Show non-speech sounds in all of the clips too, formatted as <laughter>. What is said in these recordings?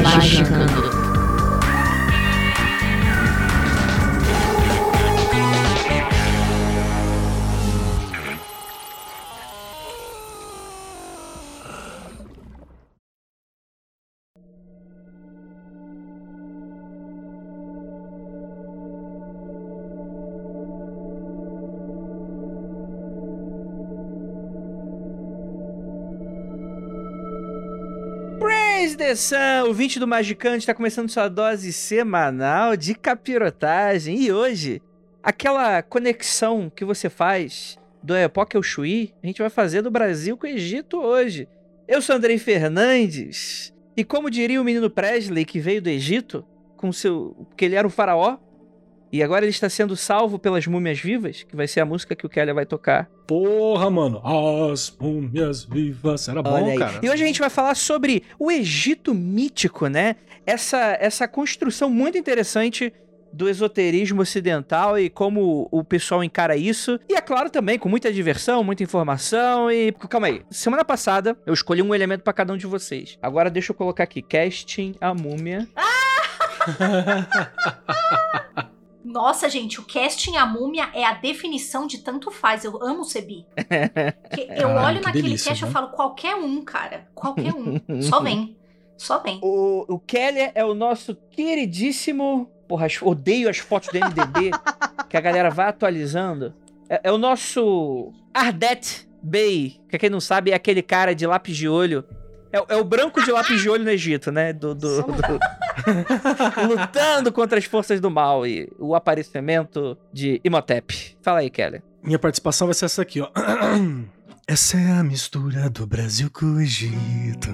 Magicando. Praise the Sun, o 20 do Magicante está começando sua dose semanal de capirotagem. E hoje, aquela conexão que você faz do Epoque ao Chuí, a gente vai fazer do Brasil com o Egito hoje. Eu sou Andrei Fernandes, e como diria o menino Presley que veio do Egito, com seu. que ele era o faraó, e agora ele está sendo salvo pelas múmias vivas, que vai ser a música que o Kelly vai tocar Porra, mano. As múmias vivas. Era bom, Olha aí. cara. E hoje a gente vai falar sobre o Egito mítico, né? Essa, essa construção muito interessante do esoterismo ocidental e como o pessoal encara isso. E é claro também com muita diversão, muita informação e calma aí. Semana passada eu escolhi um elemento pra cada um de vocês. Agora deixa eu colocar aqui casting a múmia. <laughs> Nossa, gente, o casting A Múmia é a definição de tanto faz. Eu amo o Sebi. <laughs> Eu Caralho, olho que naquele delícia, cast e eu né? falo, qualquer um, cara. Qualquer um. Só vem. Só vem. O, o Keller é o nosso queridíssimo. Porra, as- odeio as fotos do MDB que a galera vai atualizando. É, é o nosso Ardet Bey, que quem não sabe é aquele cara de lápis de olho. É, o- é o branco de lápis de olho no Egito, né? Do, do- do- <laughs> lutando contra as forças do mal e o aparecimento de Imhotep. Fala aí, Keller. Minha participação vai ser essa aqui, ó. <clears throat> Essa é a mistura do Brasil com o Egito.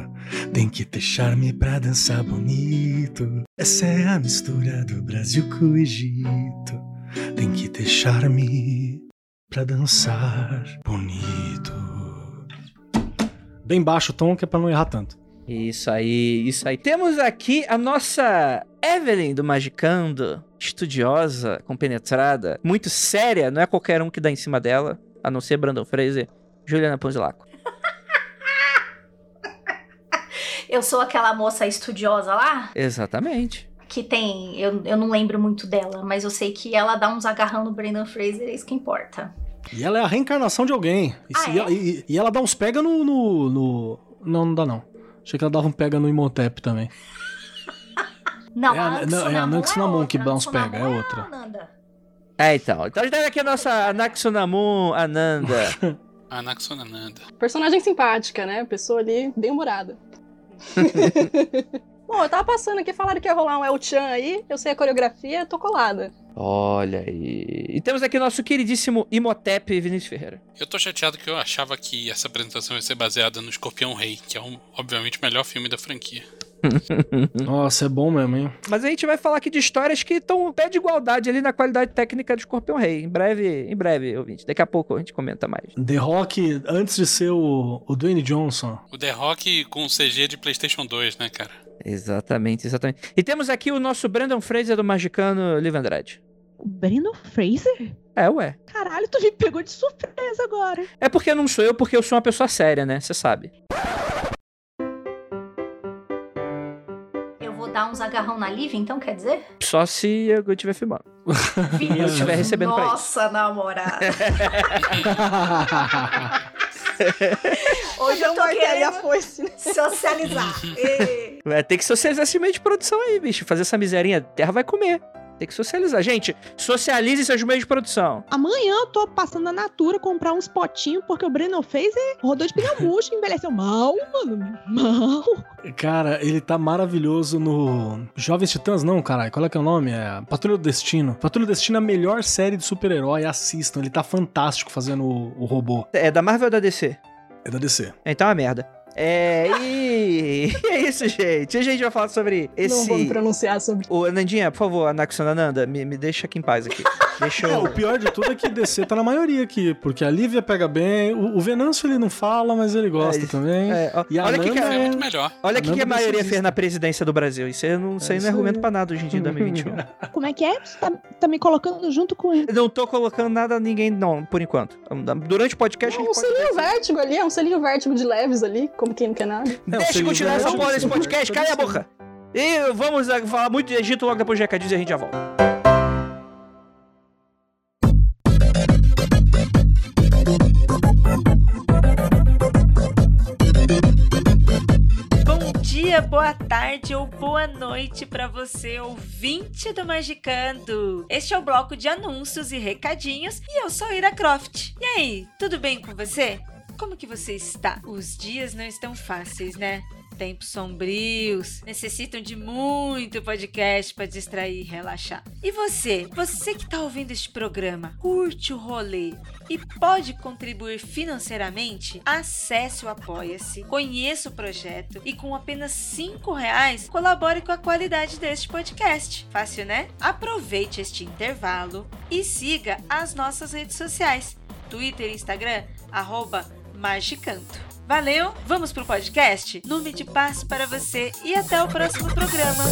Tem que ter charme pra dançar bonito. Essa é a mistura do Brasil com o Egito. Tem que ter charme pra dançar bonito. Bem baixo o tom, que é pra não errar tanto. Isso aí, isso aí. Temos aqui a nossa Evelyn do Magicando, estudiosa, compenetrada, muito séria, não é qualquer um que dá em cima dela, a não ser Brandon Fraser, Juliana Ponzilaco. <laughs> Eu sou aquela moça estudiosa lá, Exatamente. que tem. Eu, eu não lembro muito dela, mas eu sei que ela dá uns agarrão no Brendan Fraser, é isso que importa. E ela é a reencarnação de alguém. E, Ah, se- é? e- e ela dá uns pega no, no, no- Não, não dá não. Achei que ela dava um pega no Imhotep também. <laughs> Não, É a- a não, é a Anxunamun Anxunamun que outra, dá uns pega, é outra. a Ananda. É, então. Então a gente tem aqui a nossa Anaxunamun Ananda. <laughs> Anaxonananda. Personagem simpática, né? Pessoa ali bem humorada. <laughs> Bom, eu tava passando aqui, falaram que ia rolar um El Chan aí, eu sei a coreografia, tô colada. Olha aí. E temos aqui o nosso queridíssimo Imhotep Vinícius Ferreira. Eu tô chateado que eu achava que essa apresentação ia ser baseada no Escorpião Rei, que é um, obviamente o melhor filme da franquia. <laughs> Nossa, é bom mesmo, hein? Mas a gente vai falar aqui de histórias que estão pé de igualdade ali na qualidade técnica do Escorpião Rei. Em breve, em breve, ouvinte. Daqui a pouco a gente comenta mais. The Rock, antes de ser o, o Dwayne Johnson. O The Rock com CG de PlayStation 2, né, cara? Exatamente, exatamente. E temos aqui o nosso Brandon Fraser do Magicano Live Andrade. O Brandon Fraser? É, ué. Caralho, tu me pegou de surpresa agora. É porque não sou eu, porque eu sou uma pessoa séria, né? Você sabe. Eu vou dar uns agarrão na Liv, então quer dizer? Só se eu estiver filmando. E <laughs> eu estiver recebendo pra isso. Nossa, namorada. <laughs> Hoje eu tô querendo foice, né? socializar. Ê. <laughs> Vai ter que socializar esse meio de produção aí, bicho. Fazer essa miserinha, a terra vai comer. Tem que socializar. Gente, socialize seus meios de produção. Amanhã eu tô passando na Natura comprar uns potinhos, porque o Brandon Fraser rodou de pneu murcho, envelheceu mal, mano. Mal. Cara, ele tá maravilhoso no Jovens Titãs, não, caralho. Qual é que é o nome? É Patrulha do Destino. Patrulha do Destino é a melhor série de super-herói. Assistam, ele tá fantástico fazendo o, o robô. É da Marvel ou da DC? É da DC. Então é uma merda. É, e... <laughs> e é isso, gente. A gente vai falar sobre esse... Não vou me pronunciar sobre. Ô, Nandinha, por favor, Anaxonananda, me, me deixa aqui em paz aqui. <laughs> Deixa É, eu... o pior de tudo é que DC tá na maioria aqui, porque a Lívia pega bem, o, o Venâncio ele não fala, mas ele gosta É, também. É, ó, E a olha o que, que Nanda a- É é- muito melhor. olha o que, a que a maioria fez na presidência do Brasil. Isso aí não, isso aí não é argumento aí. pra nada hoje em dia, em <laughs> 2021. Como é que é? Você tá, tá me colocando junto com ele. Não tô colocando nada a ninguém, não, por enquanto. Durante o podcast a É um selinho vértigo ali, é um selinho vértigo de leves ali, como quem não quer nada. É, o Deixa eu continuar essa porra desse podcast, cala a boca. E vamos ah, falar muito de Egito logo depois de recadinhos e a gente já volta. Dia, boa tarde ou boa noite para você, ouvinte do Magicando. Este é o bloco de anúncios e recadinhos e eu sou Ira Croft. E aí, tudo bem com você? Como que você está? Os dias não estão fáceis, né? Tempos sombrios, necessitam de muito podcast para distrair e relaxar. E você, você que está ouvindo este programa, curte o rolê e pode contribuir financeiramente? Acesse o Apoia-se, conheça o projeto e com apenas 5 reais colabore com a qualidade deste podcast. Fácil, né? Aproveite este intervalo e siga as nossas redes sociais, Twitter e Instagram, arroba Magicanto. Valeu, vamos pro podcast? Nome de paz para você e até o próximo programa.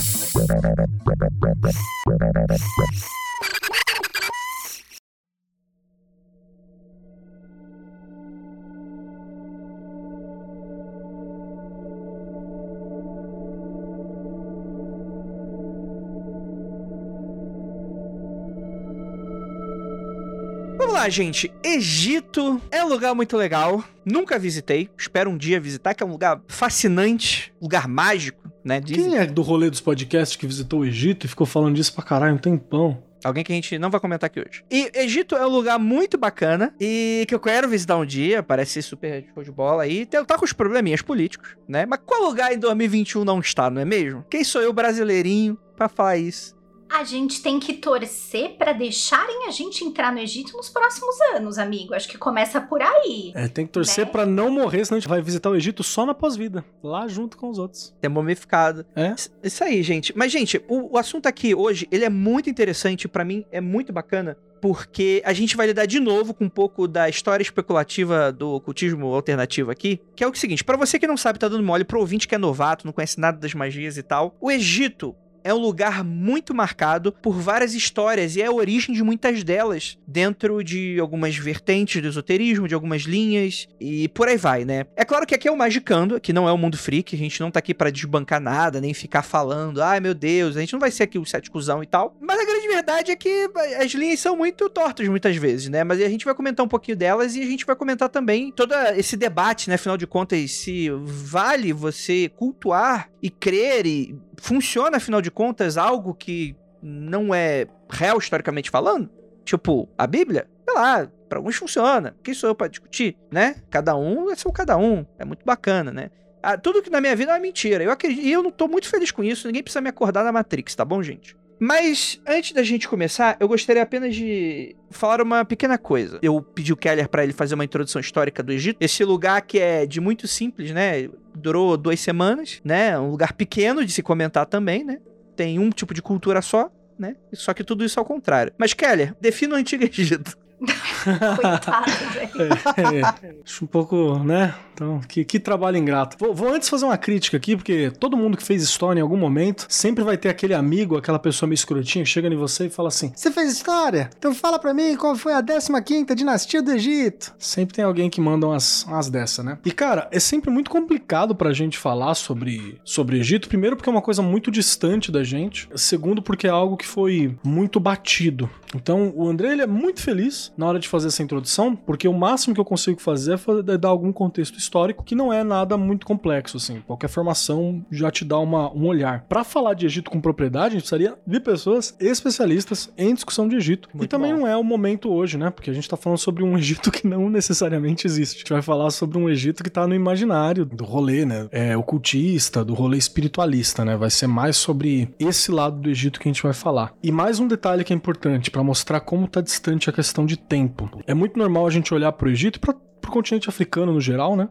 Lá, gente. Egito é um lugar muito legal. Nunca visitei. Espero um dia visitar, que é um lugar fascinante, lugar mágico, né? Dizem. Quem é do rolê dos podcasts que visitou o Egito e ficou falando disso pra caralho um tempão? Alguém que a gente não vai comentar aqui hoje. E Egito é um lugar muito bacana e que eu quero visitar um dia, parece ser super show de bola aí. Tá com os probleminhas políticos, né? Mas qual lugar em 2021 não está, não é mesmo? Quem sou eu, brasileirinho, pra falar isso? A gente tem que torcer pra deixarem a gente entrar no Egito nos próximos anos, amigo. Acho que começa por aí. É, tem que torcer Né? pra não morrer, senão a gente vai visitar o Egito só na pós-vida, lá junto com os outros. É momificado. É? Isso- aí, gente. Mas, gente, o, o assunto aqui hoje, ele é muito interessante, pra mim é muito bacana, porque a gente vai lidar de novo com um pouco da história especulativa do ocultismo alternativo aqui, que é o seguinte, pra você que não sabe, tá dando mole, pro ouvinte que é novato, não conhece nada das magias e tal, o Egito é um lugar muito marcado por várias histórias e é a origem de muitas delas dentro de algumas vertentes do esoterismo, de algumas linhas e por aí vai, né? É claro que aqui é o Magicando, que não é o Mundo Freak, a gente não tá aqui pra desbancar nada, nem ficar falando, ai meu Deus, a gente não vai ser aqui o céticozão e tal. Mas a grande verdade é que as linhas são muito tortas muitas vezes, né? Mas a gente vai comentar um pouquinho delas e a gente vai comentar também todo esse debate, né? Afinal de contas, se vale você cultuar e crer e funciona, afinal de contas, algo que não é real historicamente falando? Tipo, a Bíblia? Sei lá, pra alguns funciona. Quem sou eu pra discutir, né? Cada um é seu cada um. É muito bacana, né? Ah, tudo que na minha vida é mentira. Eu acredito, e eu não tô muito feliz com isso. Ninguém precisa me acordar da Matrix, tá bom, gente? Mas antes da gente começar, eu gostaria apenas de falar uma pequena coisa. Eu pedi o Keller pra ele fazer uma introdução histórica do Egito. Esse lugar que é de muito simples, né? Durou duas semanas, né? Um lugar pequeno de se comentar também, né? Tem um tipo de cultura só, né? Só que tudo isso ao contrário. Mas Keller, defina o Antigo Egito. <laughs> Coitado, velho. É, acho um pouco, né? Então, que, que trabalho ingrato. Vou, vou antes fazer uma crítica aqui, porque todo mundo que fez história em algum momento sempre vai ter aquele amigo, aquela pessoa meio escrotinha que chega em você e fala assim: Você fez história? Então fala pra mim qual foi a 15 dinastia do Egito. Sempre tem alguém que manda umas, umas dessa, né? E cara, é sempre muito complicado pra gente falar sobre, sobre Egito. Primeiro, porque é uma coisa muito distante da gente. Segundo, porque é algo que foi muito batido. Então, o André ele é muito feliz na hora de fazer essa introdução, porque o máximo que eu consigo fazer é é dar algum contexto histórico que não é nada muito complexo, assim. Qualquer formação já te dá uma, um olhar. Pra falar de Egito com propriedade, a gente precisaria de pessoas especialistas em discussão de Egito. e Muito também bom. não é o momento hoje, né? Porque a gente tá falando sobre um Egito que não necessariamente existe. A gente vai falar sobre um Egito que tá no imaginário do rolê, né? É ocultista, do rolê espiritualista, né? Vai ser mais sobre esse lado do Egito que a gente vai falar. E mais um detalhe que é importante pra mostrar como tá distante a questão de tempo. É muito normal a gente olhar pro Egito e pra, pro continente africano no geral, né?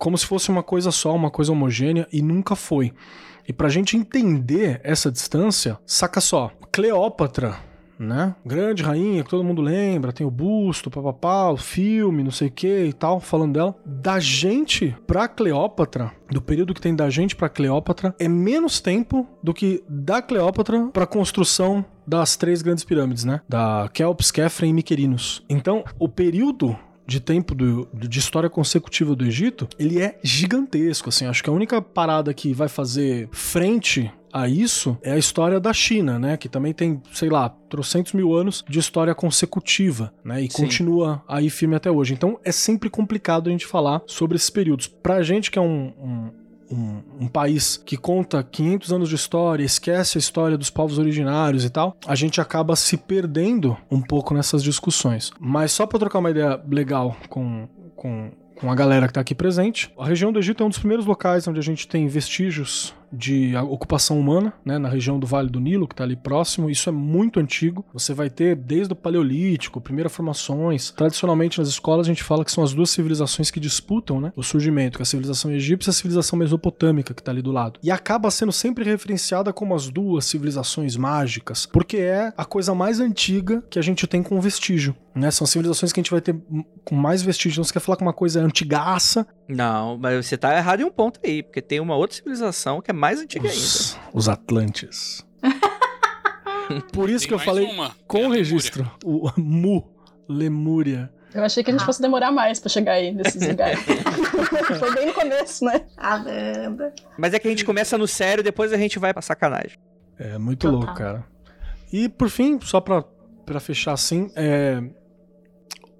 como se fosse uma coisa só, uma coisa homogênea, e nunca foi. E pra gente entender essa distância, saca só, Cleópatra, né? Grande rainha, que todo mundo lembra, tem o busto, papapá, o filme, não sei o que e tal, falando dela. Da gente pra Cleópatra, do período que tem da gente pra Cleópatra, é menos tempo do que da Cleópatra pra construção das três grandes pirâmides, né? Da Kelps, Kefren e Miquerinos. Então, o período de tempo do, de história consecutiva do Egito, ele é gigantesco, assim. Acho que a única parada que vai fazer frente a isso é a história da China, né? Que também tem, sei lá, trocentos mil anos de história consecutiva, né? E Sim. continua aí firme até hoje. Então é sempre complicado a gente falar sobre esses períodos. Pra gente que é um- um, um, um país que conta 500 anos de história, esquece a história dos povos originários e tal, a gente acaba se perdendo um pouco nessas discussões. Mas só para trocar uma ideia legal com, com, com a galera que está aqui presente, a região do Egito é um dos primeiros locais onde a gente tem vestígios de ocupação humana, né, na região do Vale do Nilo, que está ali próximo. Isso é muito antigo. Você vai ter desde o Paleolítico, primeiras formações. Tradicionalmente nas escolas a gente fala que são as duas civilizações que disputam, né, o surgimento, que é a civilização egípcia e a civilização mesopotâmica que está ali do lado. E acaba sendo sempre referenciada como as duas civilizações mágicas, porque é a coisa mais antiga que a gente tem com vestígio. Né? São civilizações que a gente vai ter com mais vestígio. Então, você quer falar que uma coisa é antigaça, Não, mas você tá errado em um ponto aí, porque tem uma outra civilização que é mais antiga ainda. os, os Atlantes. <laughs> Por isso Tem que eu falei uma, com é Lemúria. registro. O Mu, Lemúria. Eu achei que a gente Ah. fosse demorar mais pra chegar aí nesses <laughs> lugares. <laughs> Foi bem no começo, né? Caramba. Mas é que a gente começa no sério, depois a gente vai pra sacanagem. É muito Total. louco, cara. E por fim, só pra, pra fechar assim, é,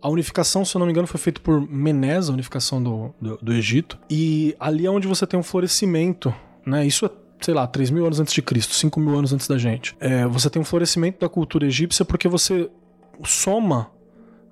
a unificação, se eu não me engano, foi feita por Menés, a unificação do, do, do Egito. E ali é onde você tem um florescimento, né? Isso é, sei lá, 3 mil anos antes de Cristo, 5 mil anos antes da gente. É, você tem um florescimento da cultura egípcia porque você soma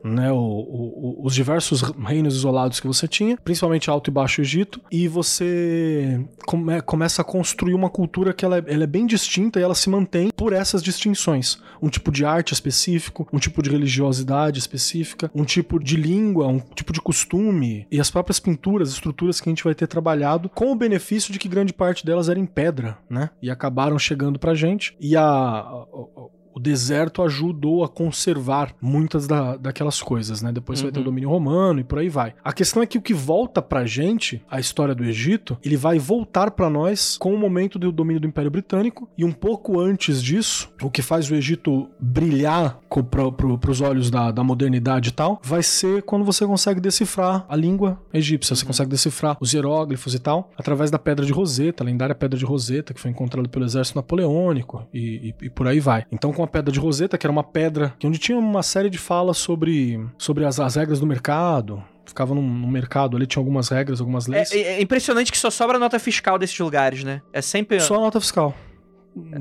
né, o- o- os diversos reinos isolados que você tinha, principalmente Alto e Baixo Egito, e você come- começa a construir uma cultura que ela é, ela é bem distinta e ela se mantém por essas distinções. Um tipo de arte específico, um tipo de religiosidade específica, um tipo de língua, um tipo de costume, e as próprias pinturas, estruturas que a gente vai ter trabalhado, com o benefício de que grande parte delas era em pedra, né? E acabaram chegando pra gente, e a- a- a o deserto ajudou a conservar muitas da, daquelas coisas, né? Depois você vai ter o Uhum. domínio romano e por aí vai. A questão é que o que volta pra gente, a história do Egito, ele vai voltar pra nós com o momento do domínio do Império Britânico e um pouco antes disso, o que faz o Egito brilhar co- pro, pro, pros olhos da, da modernidade e tal, vai ser quando você consegue decifrar a língua egípcia, você consegue decifrar os hieróglifos e tal, através da Pedra de Roseta, a lendária Pedra de Roseta, que foi encontrada pelo exército napoleônico e, e- e por aí vai. Então, com a Pedra de Roseta, que era uma pedra que onde tinha uma série de falas sobre, sobre as, as regras do mercado, ficava num, num mercado ali, tinha algumas regras, algumas É, leis. é- é impressionante que só sobra nota fiscal desses lugares, né? É sempre. Só a nota fiscal.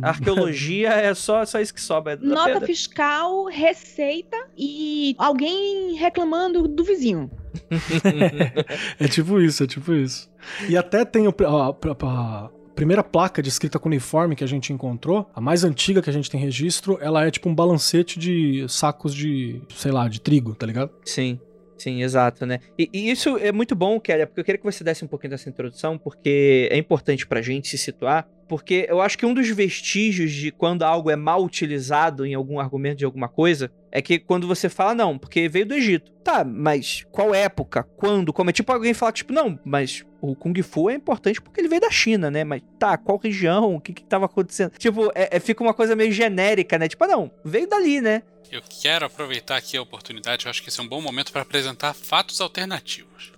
A arqueologia é só, só isso que sobra. é da Nota pedra. fiscal, receita e alguém reclamando do vizinho. <laughs> É tipo isso, é tipo isso. E até tem o, a, a- a primeira placa de escrita cuneiforme que a gente encontrou, a mais antiga que a gente tem registro, ela é tipo um balancete de sacos de, sei lá, de trigo, tá ligado? Sim, sim, exato, né? E, e isso é muito bom, Kelly, porque eu queria que você desse um pouquinho dessa introdução, porque é importante pra gente se situar, porque eu acho que um dos vestígios de quando algo é mal utilizado em algum argumento de alguma coisa é que quando você fala, não, porque veio do Egito. Tá, mas qual época? Quando? Como? É tipo alguém falar, tipo, não, mas o Kung Fu é importante porque ele veio da China, né? Mas tá, qual região? O que que tava acontecendo? Tipo, é, é- fica uma coisa meio genérica, né? Tipo, ah, não, veio dali, né? Eu quero aproveitar aqui a oportunidade, eu acho que esse é um bom momento para apresentar fatos alternativos.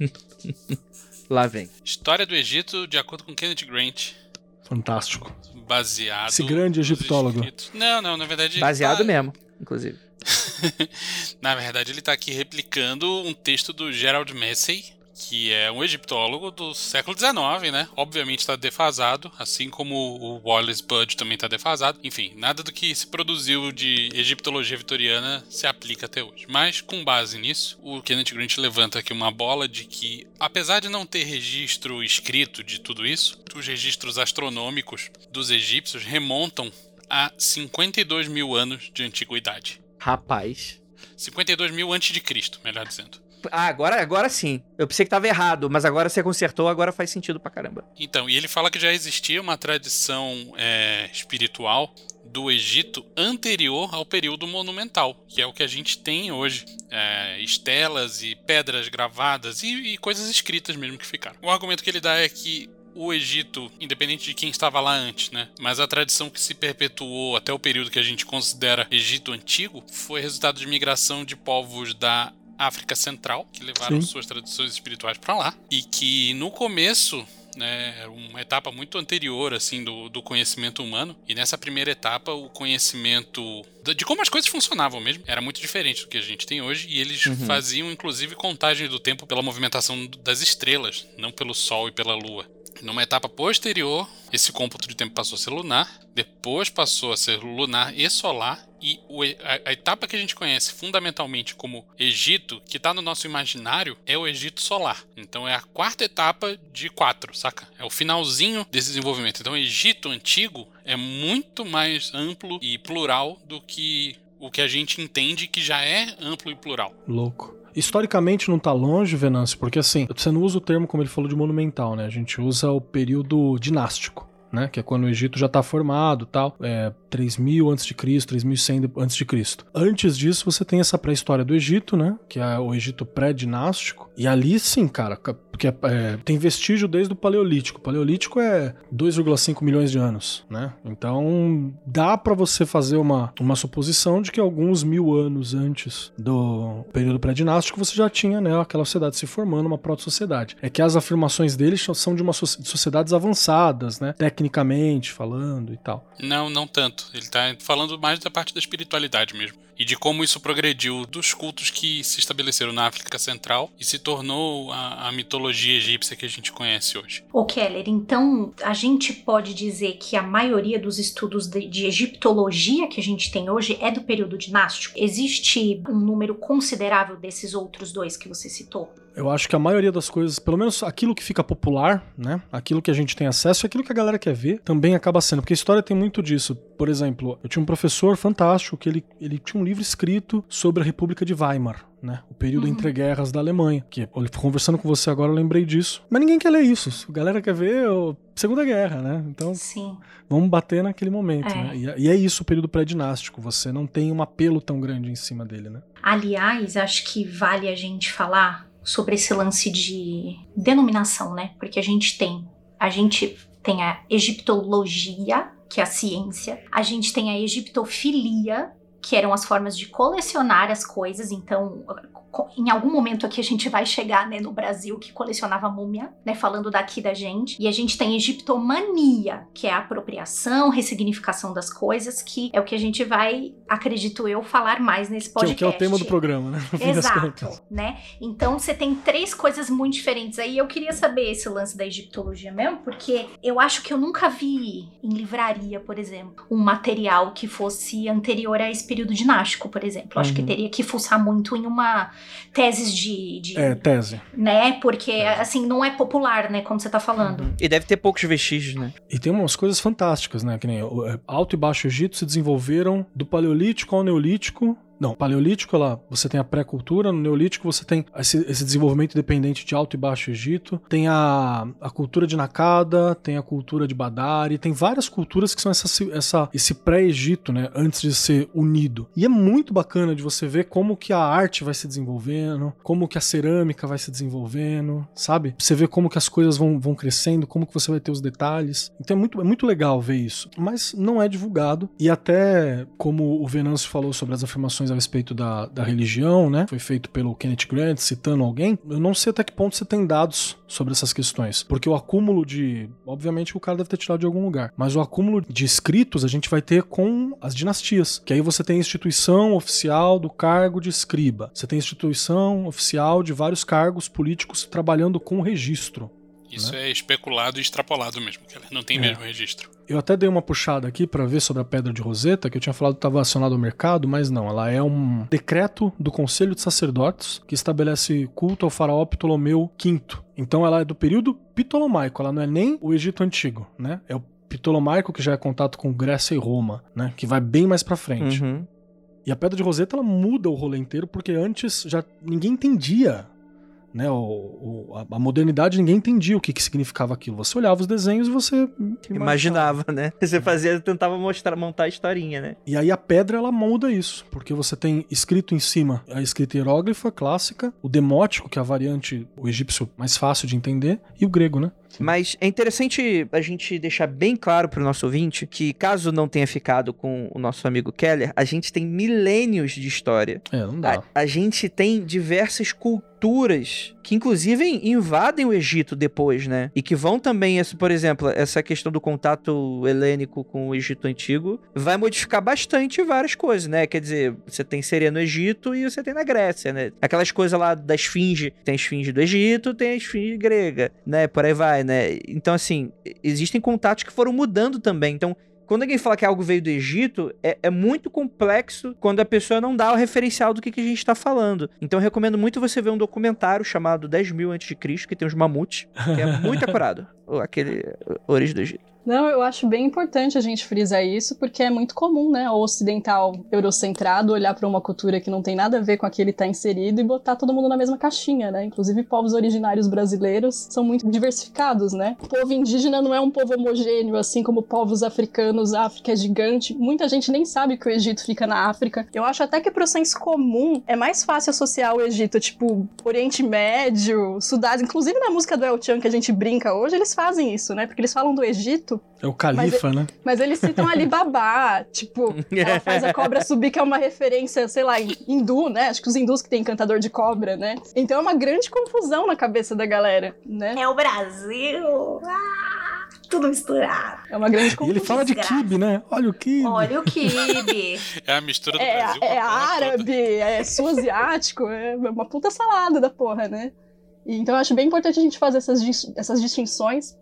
<laughs> Lá vem. História do Egito, de acordo com Kenneth Grant, Fantástico. baseado. Esse grande egiptólogo. Não, não, na verdade. Baseado tá- mesmo, inclusive. <laughs> Na verdade, ele tá aqui replicando um texto do Gerald Massey, que é um egiptólogo do século XIX, né? Obviamente está defasado, assim como o Wallace Budge também está defasado. Enfim, nada do que se produziu de egiptologia vitoriana se aplica até hoje. Mas, com base nisso, o Kenneth Grant levanta aqui uma bola de que, apesar de não ter registro escrito de tudo isso, os registros astronômicos dos egípcios remontam a 52 mil anos de antiguidade. Rapaz. 52 mil antes de Cristo, melhor dizendo. Ah, agora, agora sim. Eu pensei que tava errado, mas agora você consertou, agora faz sentido pra caramba. Então, e ele fala que já existia uma tradição é, espiritual do Egito anterior ao período monumental, que é o que a gente tem hoje. É, estelas e pedras gravadas e, e coisas escritas mesmo que ficaram. O argumento que ele dá é que o Egito, independente de quem estava lá antes, né? Mas a tradição que se perpetuou até o período que a gente considera Egito Antigo foi resultado de migração de povos da África Central, que levaram Sim. suas tradições espirituais para lá, e que no começo né, uma etapa muito anterior assim do, do conhecimento humano e nessa primeira etapa o conhecimento de como as coisas funcionavam mesmo era muito diferente do que a gente tem hoje e eles Uhum. faziam inclusive contagem do tempo pela movimentação das estrelas, não pelo sol e pela lua. Numa etapa posterior, esse cômputo de tempo passou a ser lunar, depois passou a ser lunar e solar, e a etapa que a gente conhece fundamentalmente como Egito, que está no nosso imaginário, é o Egito solar. Então é a quarta etapa de quatro, saca? É o finalzinho desse desenvolvimento. Então o Egito antigo é muito mais amplo e plural do que o que a gente entende que já é amplo e plural. Louco. Historicamente não tá longe, Venâncio, porque assim, você não usa o termo como ele falou de monumental, né? A gente usa o período dinástico. Né, que é quando o Egito já está formado, tal, é 3000 a.C., 3100 a.C. Antes disso, você tem essa pré-história do Egito, né, que é o Egito pré-dinástico, e ali sim, cara, ca- porque é, tem vestígio desde o Paleolítico. O Paleolítico é 2,5 milhões de anos, né? Então dá pra você fazer uma, uma suposição de que alguns mil anos antes do período pré-dinástico você já tinha, né, aquela sociedade se formando, uma proto-sociedade. É que as afirmações deles são de uma de sociedades avançadas, né, tecnicamente falando e tal. Não, não tanto. Ele tá falando mais da parte da espiritualidade mesmo. E de como isso progrediu dos cultos que se estabeleceram na África Central e se tornou a, a mitologia egípcia que a gente conhece hoje. Ô Keller, então a gente pode dizer que a maioria dos estudos de, de egiptologia que a gente tem hoje é do período dinástico? Existe um número considerável desses outros dois que você citou? Eu acho que a maioria das coisas, pelo menos aquilo que fica popular, né? Aquilo que a gente tem acesso, aquilo que a galera quer ver, também acaba sendo. Porque a história tem muito disso. Por exemplo, eu tinha um professor fantástico que ele, ele tinha um livro escrito sobre a República de Weimar. Né? O período Uhum. entre guerras da Alemanha. Que conversando com você agora, eu lembrei disso. Mas ninguém quer ler isso. A galera quer ver a Segunda Guerra, né? Então Sim. vamos bater naquele momento. É. Né? E, é- e é isso o período pré-dinástico. Você não tem um apelo tão grande em cima dele, né? Aliás, acho que vale a gente falar sobre esse lance de denominação, né? Porque a gente tem, a gente tem a egiptologia, que é a ciência, a gente tem a egiptofilia, que eram as formas de colecionar as coisas. Então, em algum momento aqui a gente vai chegar, né, no Brasil que colecionava múmia, né, falando daqui da gente. E a gente tem egiptomania, que é a apropriação, ressignificação das coisas, que é o que a gente vai, acredito eu, falar mais nesse é podcast. que é o tema do programa, né? Exato, né? Então você tem três coisas muito diferentes aí. Eu queria saber esse lance da egiptologia mesmo, porque eu acho que eu nunca vi em livraria, por exemplo, um material que fosse anterior esse período dinástico, por exemplo. Eu Acho que Uhum. teria que fuçar muito em uma teses de, de É, tese. né? Porque assim não é popular, né? Como você tá falando. E deve ter poucos vestígios, né? E tem umas coisas fantásticas, né? Que nem o é, Alto e Baixo Egito se desenvolveram do Paleolítico ao Neolítico. Não, Paleolítico, lá, você tem a pré-cultura, no Neolítico você tem esse, esse desenvolvimento dependente de Alto e Baixo Egito, tem a, a cultura de Nakada, tem a cultura de Badari, tem várias culturas que são essa, essa, esse pré-Egito, né, antes de ser unido. E é muito bacana de você ver como que a arte vai se desenvolvendo, como que a cerâmica vai se desenvolvendo, sabe? Você vê como que as coisas vão, vão crescendo, como que você vai ter os detalhes. Então é muito, é muito legal ver isso. Mas não é divulgado. E até como o Venâncio falou sobre as afirmações a respeito da, da religião, né? Foi feito pelo Kenneth Grant, citando alguém. Eu não sei até que ponto você tem dados sobre essas questões. Porque o acúmulo de. Obviamente o cara deve ter tirado de algum lugar. Mas o acúmulo de escritos a gente vai ter com as dinastias. Que aí você tem a instituição oficial do cargo de escriba. Você tem a instituição oficial de vários cargos políticos trabalhando com registro. Isso é especulado e extrapolado mesmo. Não tem Né? É. mesmo registro. Eu até dei uma puxada aqui pra ver sobre a pedra de Roseta, que eu tinha falado que estava acionado ao mercado, mas não. Ela é um decreto do Conselho de Sacerdotes que estabelece culto ao faraó Ptolomeu V. Então ela é do período ptolomaico, ela não é nem o Egito Antigo, né? É o ptolomaico que já é contato com Grécia e Roma, né? Que vai bem mais pra frente. Uhum. E a Pedra de Roseta ela muda o rolê inteiro porque antes já ninguém entendia né, o, o- a, modernidade ninguém entendia o que, que significava aquilo. Você olhava os desenhos e você Imaginava, né? <laughs> Você fazia, tentava mostrar, montar a historinha, né? E aí a pedra ela muda isso, porque você tem escrito em cima a escrita hieróglifa clássica, o demótico, que é a variante, o egípcio mais fácil de entender, e o grego, né? Mas é interessante a gente deixar bem claro pro nosso ouvinte que, caso não tenha ficado com o nosso amigo Keller, a gente tem milênios de história. É, não dá. A, a gente tem diversas culturas que, inclusive, invadem o Egito depois, né? E que vão também, esse- por exemplo, essa questão do contato helênico com o Egito Antigo vai modificar bastante várias coisas, né? Quer dizer, você tem seria no Egito e você tem na Grécia, né? Aquelas coisas lá da esfinge, tem a esfinge do Egito, tem a esfinge grega, né? Por aí vai, né? Então, assim, existem contatos que foram mudando também. Então, quando alguém fala que algo veio do Egito, é, é muito complexo quando a pessoa não dá o referencial do que, que a gente tá falando. Então eu recomendo muito você ver um documentário chamado 10 mil a.C., que tem os mamutes, que é muito acurado. <laughs> Aquele origem do Egito. Não, eu acho bem importante a gente frisar isso, porque é muito comum, né, o ocidental eurocentrado olhar para uma cultura que não tem nada a ver com a que ele está inserido e botar todo mundo na mesma caixinha, né? Inclusive povos originários brasileiros são muito diversificados, né? O povo indígena não é um povo homogêneo, assim como povos africanos, a África é gigante. Muita gente nem sabe que o Egito fica na África. Eu acho até que pro senso comum é mais fácil associar o Egito, tipo, Oriente Médio, Sudás, inclusive na música do El Chan que a gente brinca hoje, eles fazem isso, né? Porque eles falam do Egito É o califa, né? mas eles citam <laughs> ali Babá, tipo, ela faz a cobra <laughs> subir, que é uma referência, sei lá, hindu, né? Acho que os hindus que tem encantador de cobra, né? Então é uma grande confusão na cabeça da galera, né? É o Brasil. Ah, tudo misturado. É uma grande E ele confusão. fala de kibe, né? Olha o kibe. Olha o kibe. <laughs> É a mistura do É, Brasil com é a porra toda. árabe, é sul-asiático, é uma puta salada da porra, né? E Então eu acho bem importante a gente fazer essas, essas distinções,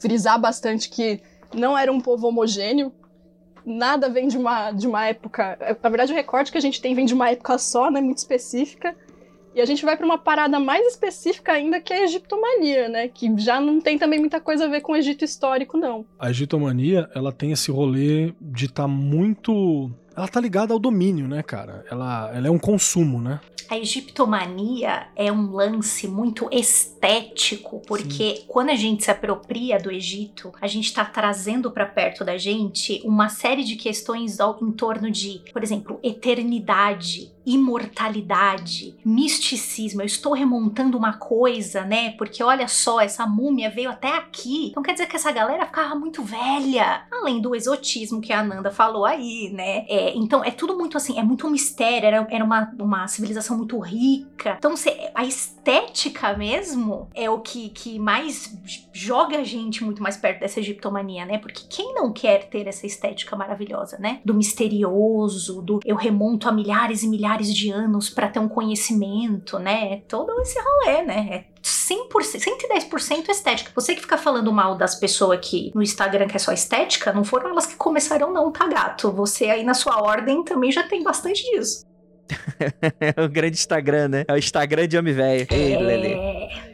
frisar bastante que não era um povo homogêneo, nada vem de uma, de uma época. Na verdade, o recorte que a gente tem vem de uma época só, né? Muito específica. E a gente vai para uma parada mais específica ainda, que é a egiptomania, né? Que já não tem também muita coisa a ver com o Egito histórico, não. A egitomania, ela tem esse rolê de estar muito. Ela tá ligada ao domínio, né, cara? Ela, ela é um consumo, né? A egiptomania é um lance muito estético, porque quando a gente se apropria do Egito, a gente está trazendo para perto da gente uma série de questões ao- em torno de, por exemplo, eternidade, imortalidade, misticismo. Eu estou remontando uma coisa, né? Porque olha só, essa múmia veio até aqui. Então quer dizer que essa galera ficava muito velha. Além do exotismo que a Ananda falou aí, né? É, então é tudo muito assim, é muito um mistério. Era, era uma, uma civilização muito rica. Então cê- a estética mesmo é o que, que mais joga a gente muito mais perto dessa egiptomania, né? Porque quem não quer ter essa estética maravilhosa, né? Do misterioso, do eu remonto a milhares e milhares de anos para ter um conhecimento, né? Todo esse rolê, né? É 100%, 110% estética. Você que fica falando mal das pessoas aqui no Instagram que é só estética, não foram elas que começaram não, tá gato? Você aí na sua ordem também já tem bastante disso. <laughs> É o grande Instagram, né? É o Instagram de homem velho. Ei, Lelê. É...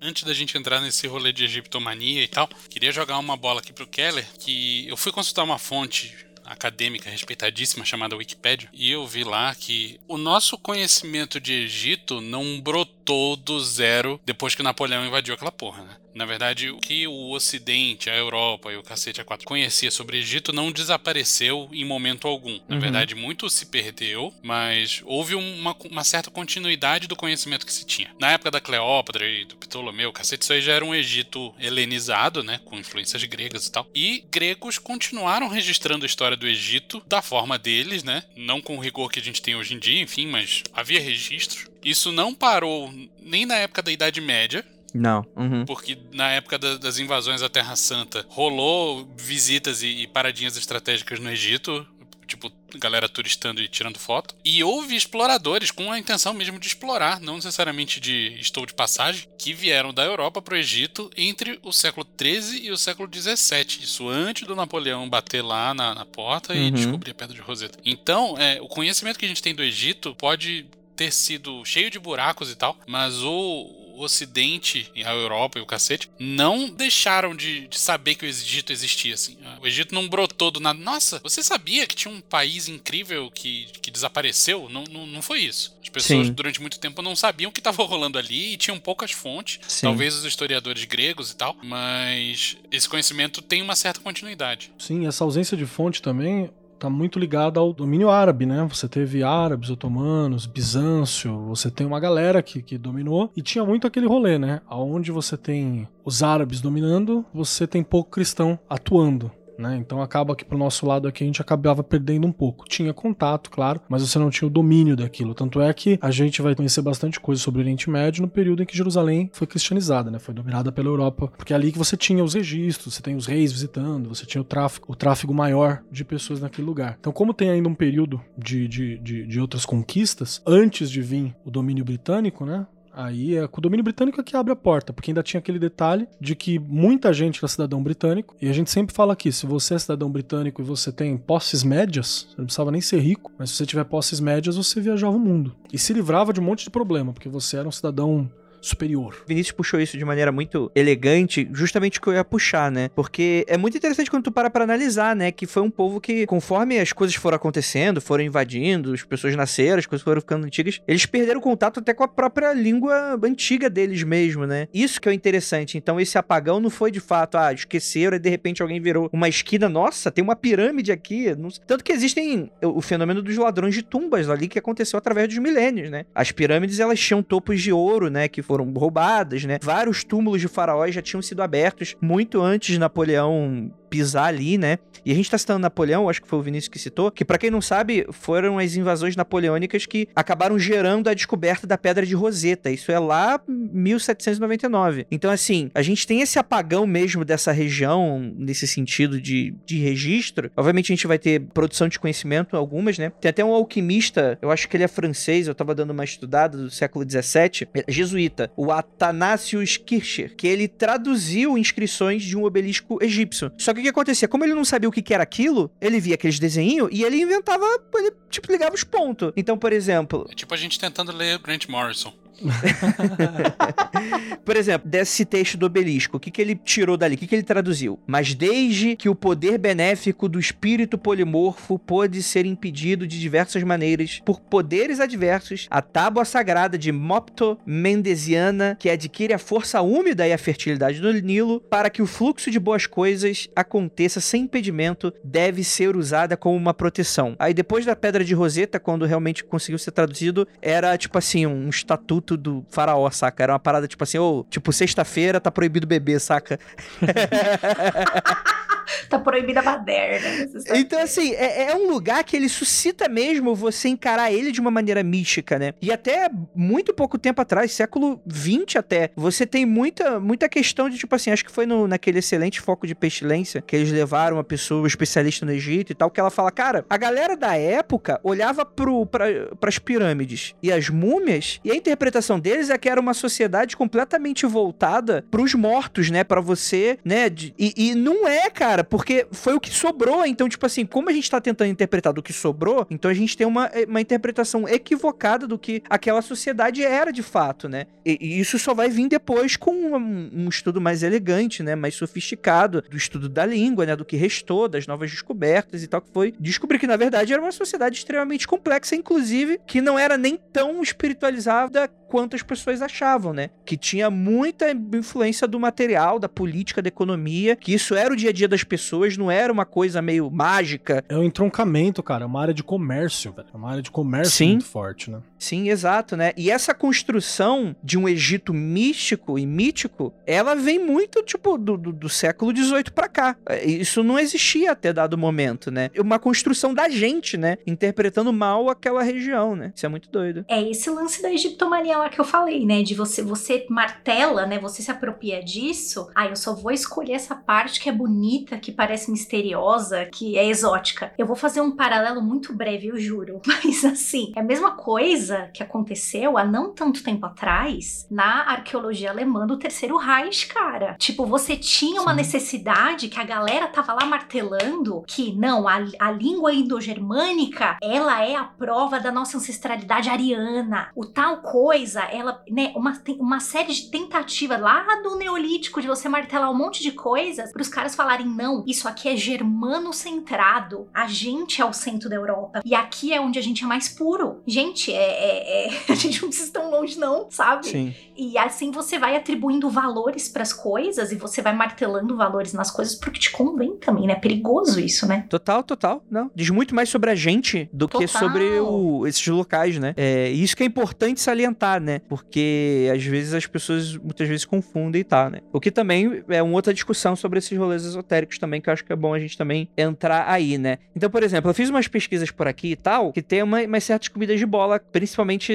Antes da gente entrar nesse rolê de egiptomania e tal, queria jogar uma bola aqui pro Keller, que eu fui consultar uma fonte acadêmica respeitadíssima chamada Wikipédia, e eu vi lá que o nosso conhecimento de Egito não brotou do zero depois que Napoleão invadiu aquela porra, né? Na verdade, o que o Ocidente, a Europa e o cacete A4 conhecia sobre Egito não desapareceu em momento algum. Na Uhum. verdade, muito se perdeu, mas houve uma, uma certa continuidade do conhecimento que se tinha. Na época da Cleópatra e do Ptolomeu, cacete, isso aí já era um Egito helenizado, né? Com influências gregas e tal. E gregos continuaram registrando a história do Egito da forma deles, né? Não com o rigor que a gente tem hoje em dia, enfim, mas havia registros. Isso não parou nem na época da Idade Média, Não. Uhum. porque na época da- das invasões à Terra Santa rolou visitas e, e paradinhas estratégicas no Egito, tipo, galera turistando e tirando foto. E houve exploradores com a intenção mesmo de explorar, não necessariamente de estou de passagem, que vieram da Europa para o Egito entre o século XIII e o século XVII. Isso antes do Napoleão bater lá na, na porta e Uhum. descobrir a Pedra de Roseta. Então, é, o conhecimento que a gente tem do Egito pode ter sido cheio de buracos e tal, mas o, o Ocidente, a Europa e o cacete, não deixaram de, de saber que o Egito existia, assim. O Egito não brotou do nada. Nossa, você sabia que tinha um país incrível que, que desapareceu? Não, não, não foi isso. As pessoas, Sim. durante muito tempo, não sabiam o que estava rolando ali e tinham poucas fontes. Sim. Talvez os historiadores gregos e tal. Mas esse conhecimento tem uma certa continuidade. Sim, essa ausência de fonte também tá muito ligada ao domínio árabe, né? Você teve árabes, otomanos, Bizâncio, você tem uma galera que, que dominou e tinha muito aquele rolê, né? Aonde você tem os árabes dominando, você tem pouco cristão atuando. Né? Então acaba que pro nosso lado aqui a gente acabava perdendo um pouco. Tinha contato, claro, mas você não tinha o domínio daquilo. Tanto é que a gente vai conhecer bastante coisa sobre o Oriente Médio no período em que Jerusalém foi cristianizada, né? Foi dominada pela Europa, porque é ali que você tinha os registros, você tem os reis visitando, você tinha o tráfico, o tráfego maior de pessoas naquele lugar. Então, como tem ainda um período de, de, de, de outras conquistas, antes de vir o domínio britânico, né? Aí é com o domínio britânico é que abre a porta, porque ainda tinha aquele detalhe de que muita gente era cidadão britânico, e a gente sempre fala aqui, se você é cidadão britânico e você tem posses médias, você não precisava nem ser rico, mas se você tiver posses médias, você viajava o mundo. E se livrava de um monte de problema, porque você era um cidadão superior. Vinícius puxou isso de maneira muito elegante, justamente o que eu ia puxar, né? Porque é muito interessante quando tu para pra analisar, né? Que foi um povo que, conforme as coisas foram acontecendo, foram invadindo, as pessoas nasceram, as coisas foram ficando antigas, eles perderam contato até com a própria língua antiga deles mesmo, né? Isso que é interessante. Então, esse apagão não foi de fato, ah, esqueceram e de repente alguém virou uma esquina, nossa, tem uma pirâmide aqui. Não- Tanto que existem o o fenômeno dos ladrões de tumbas ali que aconteceu através dos milênios, né? As pirâmides, elas tinham topos de ouro, né? Que foram roubadas, né? Vários túmulos de faraós já tinham sido abertos muito antes de Napoleão pisar ali, né? E a gente tá citando Napoleão, acho que foi o Vinícius que citou, que pra quem não sabe, foram as invasões napoleônicas que acabaram gerando a descoberta da Pedra de Roseta. Isso é lá 1799. Então, assim, a gente tem esse apagão mesmo dessa região, nesse sentido de, de registro. Obviamente, a gente vai ter produção de conhecimento, algumas, né? Tem até um alquimista, eu acho que ele é francês, eu tava dando uma estudada do século XVII, é jesuíta, o Athanasius Kircher, que ele traduziu inscrições de um obelisco egípcio. Só que o que acontecia? Como ele não sabia o que que era aquilo, ele via aqueles desenhinhos e ele inventava, ele, tipo, ligava os pontos. Então, por exemplo, É tipo a gente tentando ler Grant Morrison. <laughs> Por exemplo, desse texto do obelisco, o que, que ele tirou dali? O que, que ele traduziu? Mas desde que o poder benéfico do espírito polimorfo pôde ser impedido de diversas maneiras por poderes adversos, a tábua sagrada de Mopto Mendesiana, que adquire a força úmida e a fertilidade do Nilo, para que o fluxo de boas coisas aconteça sem impedimento, deve ser usada como uma proteção. Aí depois da Pedra de Roseta, quando realmente conseguiu ser traduzido, era tipo assim, um estatuto do faraó, saca? Era uma parada tipo assim, ô, tipo, sexta-feira tá proibido beber, saca? <laughs> <laughs> Tá proibida a baderna. Então, assim, é, é um lugar que ele suscita mesmo você encarar ele de uma maneira mística, né? E até muito pouco tempo atrás, século XX até, você tem muita, muita questão de, tipo assim, acho que foi no, naquele excelente foco de pestilência, que eles levaram uma pessoa especialista no Egito e tal, que ela fala, cara, a galera da época olhava pro, pra, pras pirâmides e as múmias, e a interpretação deles é que era uma sociedade completamente voltada pros mortos, né? Pra você, né? de- e, e não é, cara, porque foi o que sobrou. Então, tipo assim, como a gente tá tentando interpretar do que sobrou, então a gente tem uma, uma interpretação equivocada do que aquela sociedade era de fato, né? E, e isso só vai vir depois com um, um estudo mais elegante, né? Mais sofisticado do estudo da língua, né? Do que restou, das novas descobertas e tal, que foi descobrir que, na verdade, era uma sociedade extremamente complexa, inclusive, que não era nem tão espiritualizada quanto as pessoas achavam, né? Que tinha muita influência do material, da política, da economia, que isso era o dia a dia das pessoas, não era uma coisa meio mágica. É um entroncamento, cara. É uma área de comércio, velho. É uma área de comércio Sim. muito forte, né? Sim, exato, né? E essa construção de um Egito místico e mítico, ela vem muito, tipo, do, do, do século XVIII pra cá. É, Isso não existia até dado momento, né? Uma construção da gente, né? Interpretando mal aquela região, né? Isso é muito doido. É esse lance da egiptomania lá que eu falei, né? De você, você martela, né? Você se apropria disso. Ah, eu só vou escolher essa parte que é bonita que parece misteriosa, que é exótica. Eu vou fazer um paralelo muito breve, eu juro. <laughs> Mas assim, é a mesma coisa que aconteceu há não tanto tempo atrás na arqueologia alemã do Terceiro Reich, cara. Tipo, você tinha uma Sim. necessidade que a galera tava lá martelando que não, a, a língua indo-germânica, ela é a prova da nossa ancestralidade ariana. O tal coisa, ela, né, uma, uma série de tentativas lá do Neolítico de você martelar um monte de coisas para os caras falarem não, isso aqui é germano-centrado. A gente é o centro da Europa. E aqui é onde a gente é mais puro. Gente, é, é- é- <laughs> a gente não precisa ir tão longe, não, sabe? Sim. E assim você vai atribuindo valores pras coisas e você vai martelando valores nas coisas porque te convém também, né? É perigoso isso, né? Total, total. Não. Diz muito mais sobre a gente do que Total. sobre o- esses locais, né? É, e isso que é importante salientar, né? Porque às vezes as pessoas muitas vezes confundem e tá, né? O que também é uma outra discussão sobre esses rolês esotéricos também, que eu acho que é bom a gente também entrar aí, né? Então, por exemplo, eu fiz umas pesquisas por aqui e tal, que tem uma, umas certas comidas de bola, principalmente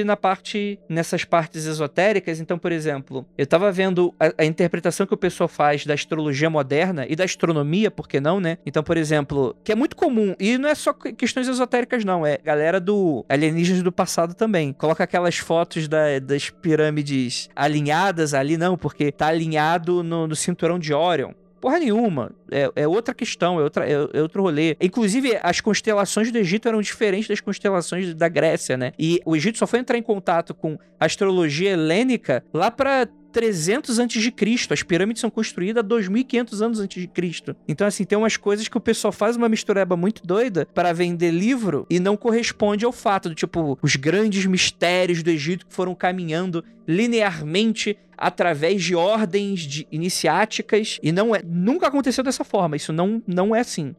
na parte, nessas partes esotéricas. Então, por exemplo, eu tava vendo a, a interpretação que o pessoal faz da astrologia moderna e da astronomia, por que não, né? Então, por exemplo, que é muito comum, e não é só que- questões esotéricas, não, é galera do alienígenas do passado também. Coloca aquelas fotos da- das pirâmides alinhadas ali, não, porque tá alinhado no, no cinturão de Orion. Porra nenhuma. É, é outra questão, é, outra, é, é outro rolê. Inclusive, as constelações do Egito eram diferentes das constelações da Grécia, né? E o Egito só foi entrar em contato com a astrologia helênica lá pra 300 antes de Cristo. As pirâmides são construídas 2500 anos antes de Cristo. Então assim, tem umas coisas que o pessoal faz uma mistureba muito doida para vender livro e não corresponde ao fato do tipo os grandes mistérios do Egito que foram caminhando linearmente através de ordens de iniciáticas e não é nunca aconteceu dessa forma. Isso não não é assim.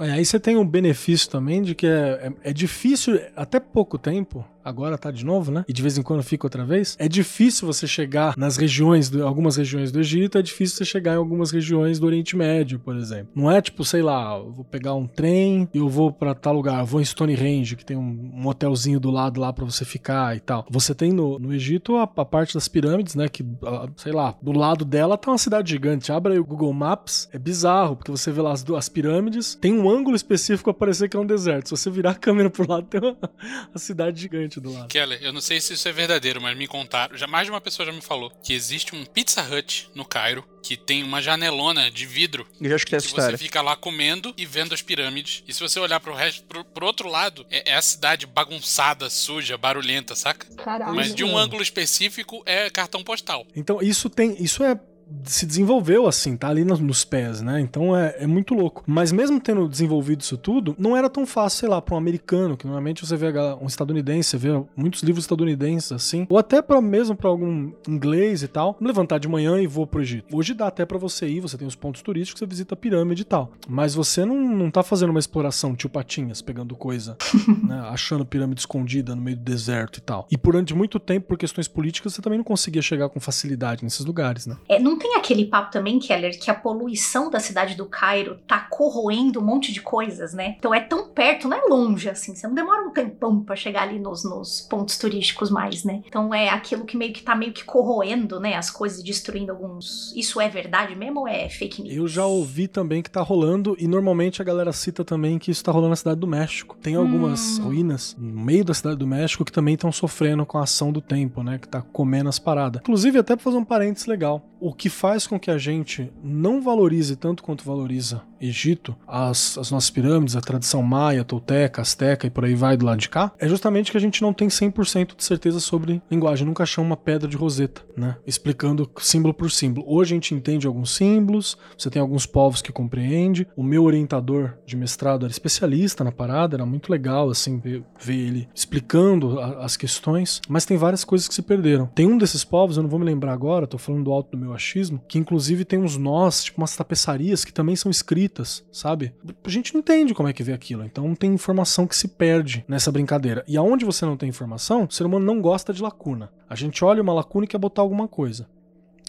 É, aí você tem um benefício também de que é, é, é difícil, até pouco tempo, agora tá de novo, né? E de vez em quando fica outra vez. É difícil você chegar nas regiões, do, algumas regiões do Egito, é difícil você chegar em algumas regiões do Oriente Médio, por exemplo. Não é tipo, sei lá, eu vou pegar um trem e eu vou pra tal lugar, eu vou em Stonehenge, que tem um, um hotelzinho do lado lá pra você ficar e tal. Você tem no, no Egito a, a parte das pirâmides, né? Que, ah, sei lá, do lado dela tá uma cidade gigante. Abre aí o Google Maps, é bizarro, porque você vê lá as, as pirâmides, tem um ângulo específico pra parecer que é um deserto. Se você virar a câmera pro lado, tem uma, <laughs> a cidade gigante do lado. Keller, eu não sei se isso é verdadeiro, mas me contaram, já mais de uma pessoa já me falou, que existe um Pizza Hut no Cairo que tem uma janelona de vidro Eu já escutei essa que história. você fica lá comendo e vendo as pirâmides. E se você olhar pro resto, pro, pro outro lado, é, é a cidade bagunçada, suja, barulhenta, saca? Caralho. Mas de um ângulo específico é cartão postal. Então, isso tem. Isso é. Se desenvolveu assim, tá ali nos, nos pés, né? Então é, é muito louco. Mas mesmo tendo desenvolvido isso tudo, não era tão fácil, sei lá, pra um americano, que normalmente você vê um estadunidense, você vê muitos livros estadunidenses assim, ou até para mesmo pra algum inglês e tal, levantar de manhã e vou pro Egito. Hoje dá até pra você ir, você tem os pontos turísticos, você visita a pirâmide e tal. Mas você não, não tá fazendo uma exploração tio Patinhas, pegando coisa, <laughs> né? Achando pirâmide escondida no meio do deserto e tal. E durante muito tempo, por questões políticas, você também não conseguia chegar com facilidade nesses lugares, né? É, não tem aquele papo também, Keller, que a poluição da cidade do Cairo tá corroendo um monte de coisas, né? Então é tão perto, não é longe assim. Você não demora um tempão pra chegar ali nos, nos pontos turísticos mais, né? Então é aquilo que meio que tá meio que corroendo, né? As coisas, destruindo alguns. Isso é verdade mesmo ou é fake news? Eu já ouvi também que tá rolando, e normalmente a galera cita também que isso tá rolando na cidade do México. Tem algumas Hum. ruínas no meio da cidade do México que também estão sofrendo com a ação do tempo, né? Que tá comendo as paradas. Inclusive, até pra fazer um parênteses legal. O que faz com que a gente não valorize tanto quanto valoriza Egito, as, as nossas pirâmides, a tradição maia, tolteca, asteca e por aí vai do lado de cá, é justamente que a gente não tem 100% de certeza sobre linguagem. Nunca achamos uma pedra de roseta, né? Explicando símbolo por símbolo. Hoje a gente entende alguns símbolos, você tem alguns povos que compreende. O meu orientador de mestrado era especialista na parada, era muito legal, assim, ver, ver ele explicando a- as questões, mas tem várias coisas que se perderam. Tem um desses povos, eu não vou me lembrar agora, tô falando do alto do meu achismo, que inclusive tem uns nós, tipo umas tapeçarias que também são escritas, sabe? A gente não entende como é que vê aquilo, então tem informação que se perde nessa brincadeira. E aonde você não tem informação, o ser humano não gosta de lacuna. A gente olha uma lacuna e quer botar alguma coisa.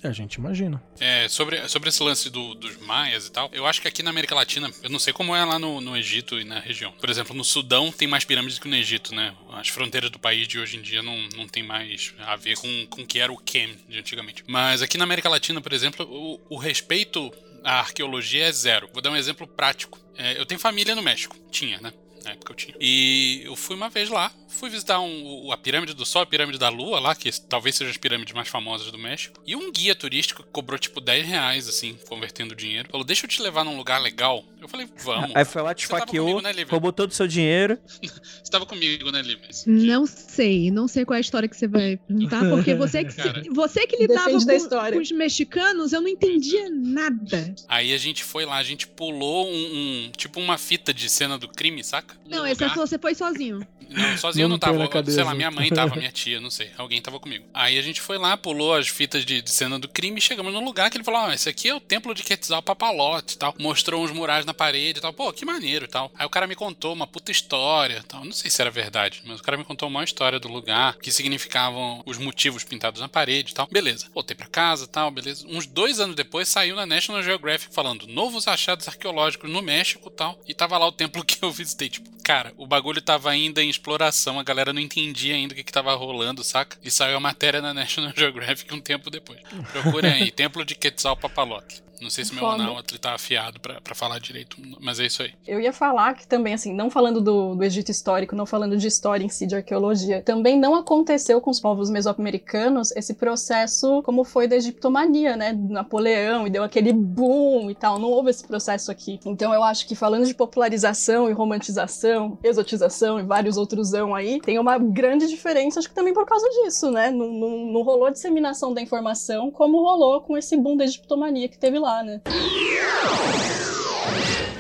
É, a gente imagina. É, sobre, sobre esse lance do- dos maias e tal, eu acho que aqui na América Latina, eu não sei como é lá no, no Egito e na região. Por exemplo, no Sudão tem mais pirâmides que no Egito, né? As fronteiras do país de hoje em dia não, não tem mais a ver com com o que era o Kem de antigamente. Mas aqui na América Latina, por exemplo, o, o respeito a arqueologia é zero. Vou dar um exemplo prático. É, eu tenho família no México. Tinha, né? Na época eu tinha. E eu fui uma vez lá, fui visitar um, a Pirâmide do Sol, a Pirâmide da Lua lá, que talvez seja as pirâmides mais famosas do México. E um guia turístico cobrou tipo 10 reais, assim, convertendo dinheiro. Falou, deixa eu te levar num lugar legal. Eu falei, vamos. Aí foi lá, te faqueou, comigo, né, Lívia? roubou todo o seu dinheiro. <laughs> Você tava comigo, né, Lívia? Não sei, não sei qual é a história que você vai perguntar, <laughs> porque você que, Cara. você que lidava com, história. com os mexicanos, eu não entendia nada. Aí a gente foi lá, a gente pulou um, um- tipo uma fita de cena do crime, saca? Não, esse é você foi sozinho. Não, sozinho eu não Não põe tava. Sei lá, minha mãe tava, minha <laughs> tia, não sei. Alguém tava comigo. Aí a gente foi lá, pulou as fitas de, de cena do crime e chegamos num lugar que ele falou: Ó, esse aqui é o templo de Quetzalcoatl e tal. Mostrou uns murais na parede e tal. Pô, que maneiro e tal. Aí o cara me contou uma puta história e tal. Não sei se era verdade, mas o cara me contou uma história do lugar, que significavam os motivos pintados na parede e tal. Beleza. Voltei pra casa e tal, beleza. Uns dois anos depois saiu na National Geographic falando novos achados arqueológicos no México e tal. E tava lá o templo <laughs> que eu visitei. Tipo, cara, o bagulho tava ainda em exploração, a galera não entendia ainda o que, que tava rolando, saca? E saiu a matéria na <laughs> National Geographic um tempo depois. Procurem aí, Templo de Quetzalcoatl. Não sei se meu anáutro tá afiado pra, pra falar direito, mas é isso aí. Eu ia falar que também, assim, não falando do, do Egito histórico, não falando de história em si, de arqueologia, também não aconteceu com os povos mesoamericanos esse processo como foi da egiptomania, né? Napoleão, e deu aquele boom e tal. Não houve esse processo aqui. Então eu acho que falando de popularização e romantização, exotização e vários outros aí, tem uma grande diferença, acho que também por causa disso, né? Não, não, não rolou disseminação da informação como rolou com esse boom da egiptomania que teve lá, né?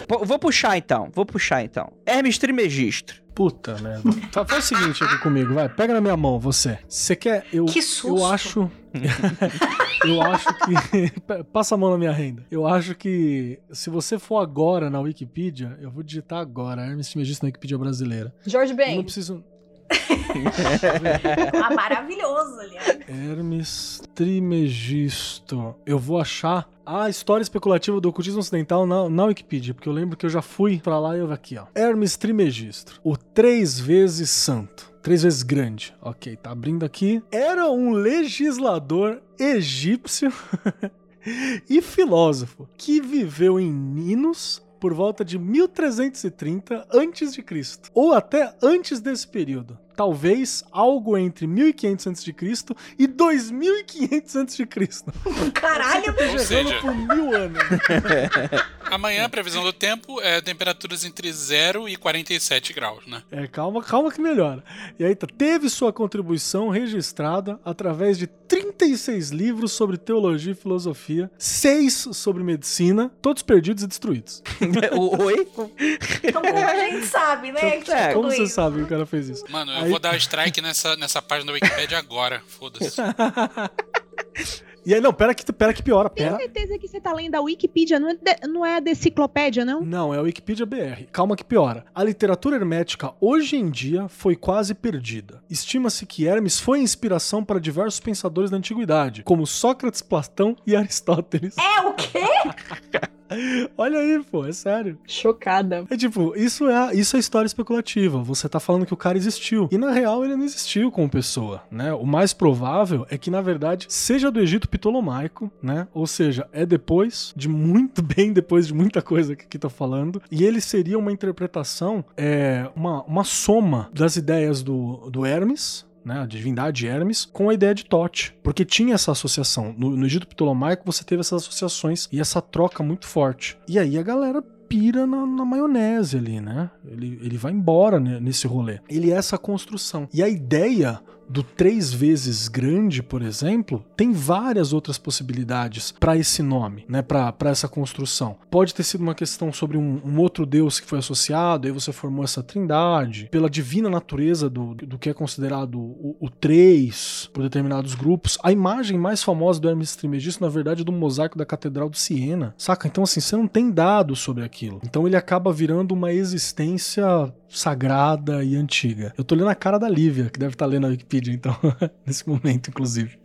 Pô, Vou puxar então, vou puxar então. Hermes Trismegisto. Puta merda. Fa- Faz o seguinte aqui comigo, vai. Pega na minha mão, você. Você quer. Eu, Que susto. Eu acho. <laughs> eu acho que. <laughs> Passa a mão na minha renda. Eu acho que se você for agora na Wikipedia, eu vou digitar agora. Hermes Trismegisto na Wikipedia brasileira. George Eu Ben, não preciso. <laughs> Ah, maravilhoso, aliás. Hermes Trimegisto. Eu vou achar a história especulativa do ocultismo ocidental na, na Wikipedia, porque eu lembro que eu já fui pra lá e eu aqui, ó. Hermes Trismegisto, o três vezes santo. Três vezes grande. Ok, tá abrindo aqui. Era um legislador egípcio <laughs> e filósofo que viveu em Ninos por volta de 1330 antes de Cristo, ou até antes desse período. Talvez algo entre 1500 a.C. e 2500 a.C. Caralho, Errando seja, por mil anos. amanhã a previsão do tempo é temperaturas entre 0 e 47 graus, né? É, calma, calma que melhora. E aí, tá, teve sua contribuição registrada através de 36 livros sobre teologia e filosofia, 6 sobre medicina, todos perdidos e destruídos. O- <laughs> Oi? então como a gente sabe, né? É, Como você sabe que o cara fez isso? Mano, eu Aí- vou dar strike nessa, nessa página da Wikipedia agora. Foda-se. <laughs> E aí, não, pera que, pera que piora, Tenho pera. certeza que você tá lendo a Wikipedia, não é, de- não é a deciclopédia, não? Não, é a Wikipedia BR. Calma que piora. A literatura hermética hoje em dia foi quase perdida. Estima-se que Hermes foi inspiração para diversos pensadores da antiguidade, como Sócrates, Platão e Aristóteles. É o quê? <laughs> <laughs> Olha aí, pô, é sério. chocada. É tipo, isso é, isso é história especulativa. Você tá falando que o cara existiu. E na real ele não existiu como pessoa, né? O mais provável é que, na verdade, seja do Egito Ptolomaico, né? Ou seja, é depois de muito <laughs> bem depois de muita coisa que aqui tô falando. E ele seria uma interpretação, é, uma, uma soma das ideias do, do Hermes, né, a divindade Hermes, com a ideia de Tote. Porque tinha essa associação. No, no Egito Ptolomaico você teve essas associações e essa troca muito forte. E aí a galera pira na, na maionese ali, né? Ele, ele vai embora né, nesse rolê. Ele é essa construção. E a ideia do três vezes grande, por exemplo, tem várias outras possibilidades para esse nome, né? Para essa construção. Pode ter sido uma questão sobre um, um outro deus que foi associado, aí você formou essa trindade, pela divina natureza do, do que é considerado o, o três por determinados grupos. A imagem mais famosa do Hermes Trismegisto, na verdade, é do mosaico da Catedral de Siena, saca? Então, assim, você não tem dados sobre aquilo. Então, ele acaba virando uma existência sagrada e antiga. Eu tô lendo a cara da Lívia, que deve estar lendo a Wikipedia, então, <laughs> nesse momento, inclusive.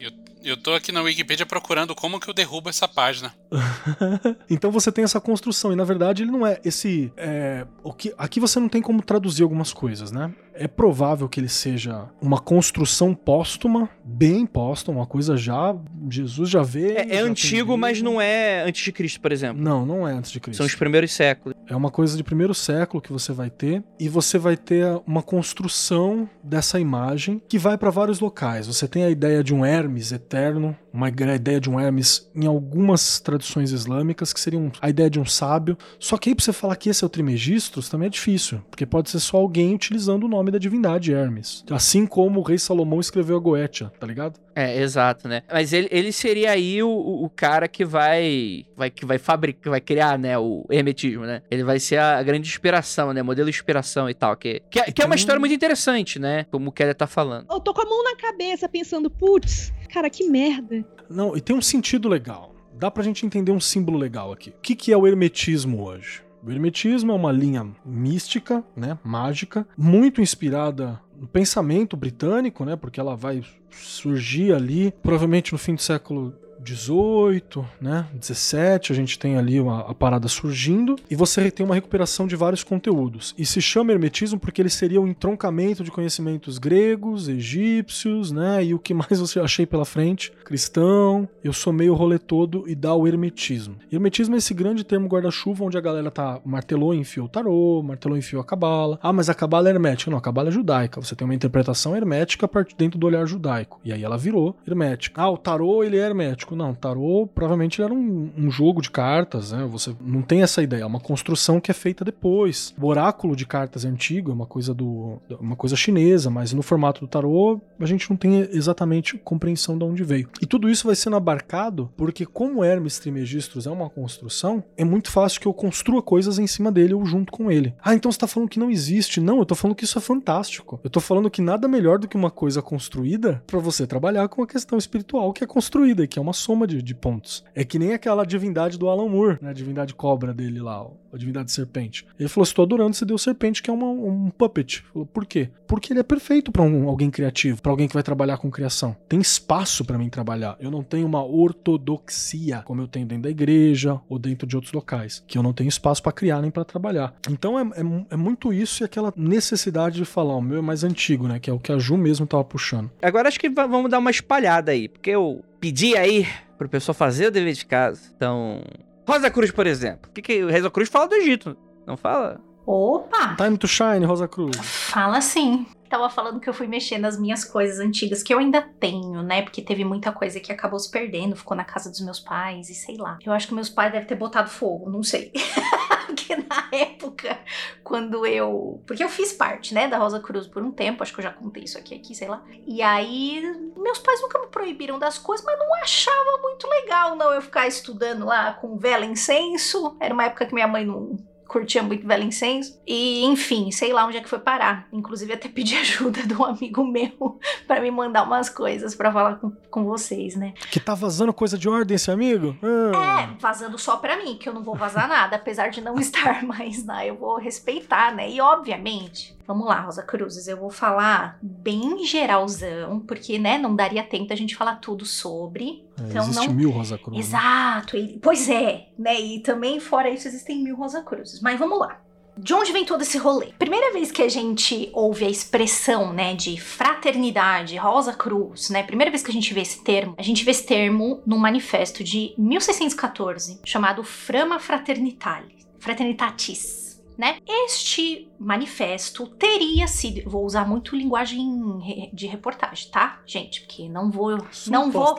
Eu tô aqui na Wikipedia procurando como que eu derrubo essa página. <laughs> então você tem essa construção, e na verdade ele não é esse. É, o que, aqui você não tem como traduzir algumas coisas, né? É provável que ele seja uma construção póstuma, bem póstuma, uma coisa já. Jesus já vê. É, é antigo, mas não é antes de Cristo, por exemplo. Não, não é antes de Cristo. São os primeiros séculos. É uma coisa de primeiro século que você vai ter e você vai ter uma construção dessa imagem que vai para vários locais. Você tem a ideia de um Hermes eterno, uma ideia de um Hermes em algumas tradições islâmicas que seriam a ideia de um sábio. Só que aí pra você falar que esse é o Trimegistros também é difícil, porque pode ser só alguém utilizando o nome da divindade Hermes. Assim como o rei Salomão escreveu a Goetia, tá ligado? É, exato, né? Mas ele, ele seria aí o, o cara que vai, vai que vai fabricar, vai criar, né, o hermetismo, né? Ele vai ser a, grande inspiração, né? Modelo de inspiração e tal, que, que, é, que é uma história muito interessante, né? Como o Keller tá falando. Eu tô com a mão na cabeça pensando, putz, cara, que merda. Não, e tem um sentido legal. Dá pra gente entender um símbolo legal aqui. O que, que é o hermetismo hoje? O hermetismo é uma linha mística, né, mágica, muito inspirada no pensamento britânico, né, porque ela vai surgir ali, provavelmente no fim do século 18, né, 17, a gente tem ali uma, a parada surgindo e você tem uma recuperação de vários conteúdos. E se chama hermetismo porque ele seria o um entroncamento de conhecimentos gregos, egípcios, né, e o que mais você <laughs> achei pela frente, cristão. Eu somei o rolê todo e dá o hermetismo. Hermetismo é esse grande termo guarda-chuva onde a galera tá martelou e enfiou o tarô, martelou e enfiou a cabala. Ah, mas a cabala é hermética. Não, a cabala é judaica. Você tem uma interpretação hermética a partir dentro do olhar judaico. E aí ela virou hermética. Ah, o tarô ele é hermético. Não, tarô provavelmente era um, um, jogo de cartas, né? Você não tem essa ideia, é uma construção que é feita depois. O oráculo de cartas é antigo, é uma coisa do uma coisa chinesa, mas no formato do tarô a gente não tem exatamente compreensão de onde veio. E tudo isso vai sendo abarcado porque como Hermes Trismegistus é uma construção, é muito fácil que eu construa coisas em cima dele ou junto com ele. Ah, então você tá falando que não existe? Não, eu tô falando que isso é fantástico. Eu tô falando que nada melhor do que uma coisa construída para você trabalhar com uma questão espiritual que é construída, que é uma soma de, de pontos. É que nem aquela divindade do Alan Moore, né? A divindade cobra dele lá, a divindade serpente. Ele falou: estou adorando, você deu serpente, que é uma, um puppet. Falou, por quê? Porque ele é perfeito para um, alguém criativo, para alguém que vai trabalhar com criação. Tem espaço para mim trabalhar. Eu não tenho uma ortodoxia, como eu tenho dentro da igreja ou dentro de outros locais, que eu não tenho espaço para criar nem para trabalhar. Então é, é, é, muito isso e aquela necessidade de falar: o meu é mais antigo, né? Que é o que a Ju mesmo tava puxando. Agora acho que vamos dar uma espalhada aí, porque eu pedi aí pro pessoal fazer o dever de casa. Então, Rosa Cruz, por exemplo. O que, que Rosa Cruz fala do Egito? Não fala? Opa! Time to shine, Rosa Cruz. Fala sim. Tava falando que eu fui mexer nas minhas coisas antigas, que eu ainda tenho, né? Porque teve muita coisa que acabou se perdendo, ficou na casa dos meus pais e sei lá. Eu acho que meus pais devem ter botado fogo, não sei. <laughs> <laughs> Porque na época, quando eu. Porque eu fiz parte, né, da Rosa Cruz por um tempo, acho que eu já contei isso aqui, aqui, sei lá. E aí, meus pais nunca me proibiram das coisas, mas não achava muito legal, não, eu ficar estudando lá com vela incenso. Era uma época que minha mãe não curtia muito Velho Incenso. E, enfim, sei lá onde é que foi parar. Inclusive, até pedi <laughs> ajuda de um amigo meu <laughs> para me mandar umas coisas para falar com, com vocês, né? Que tá vazando coisa de ordem, esse amigo? Ah. É, vazando só pra mim, que eu não vou vazar nada, apesar de não <laughs> estar mais lá. Eu vou respeitar, né? E, obviamente, Vamos lá, Rosa Cruzes, eu vou falar bem geralzão, porque, né, não daria tempo a gente falar tudo sobre. É, então, existe não... mil Rosa Cruzes. Exato, e... pois é, né, e também fora isso existem mil Rosa Cruzes. Mas vamos lá. De onde vem todo esse rolê? Primeira vez que a gente ouve a expressão, né, de fraternidade, Rosa Cruz, né? Primeira vez que a gente vê esse termo, a gente vê esse termo num manifesto de 1614, chamado Frama Fraternitatis. Fraternitatis né? Este manifesto teria sido, vou usar muito linguagem de reportagem, tá, gente? Porque não vou, não vou.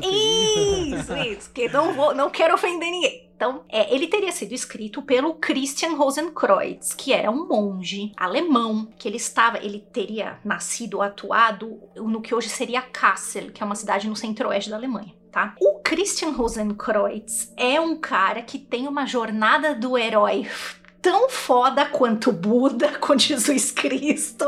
Isso, isso, que não vou, não quero ofender ninguém. Então, é, ele teria sido escrito pelo Christian Rosenkreuz, que era um monge alemão, que ele estava, ele teria nascido, atuado no que hoje seria Kassel, que é uma cidade no centro-oeste da Alemanha. Tá? O Christian Rosenkreuz é um cara que tem uma jornada do herói tão foda quanto Buda <laughs> com Jesus Cristo.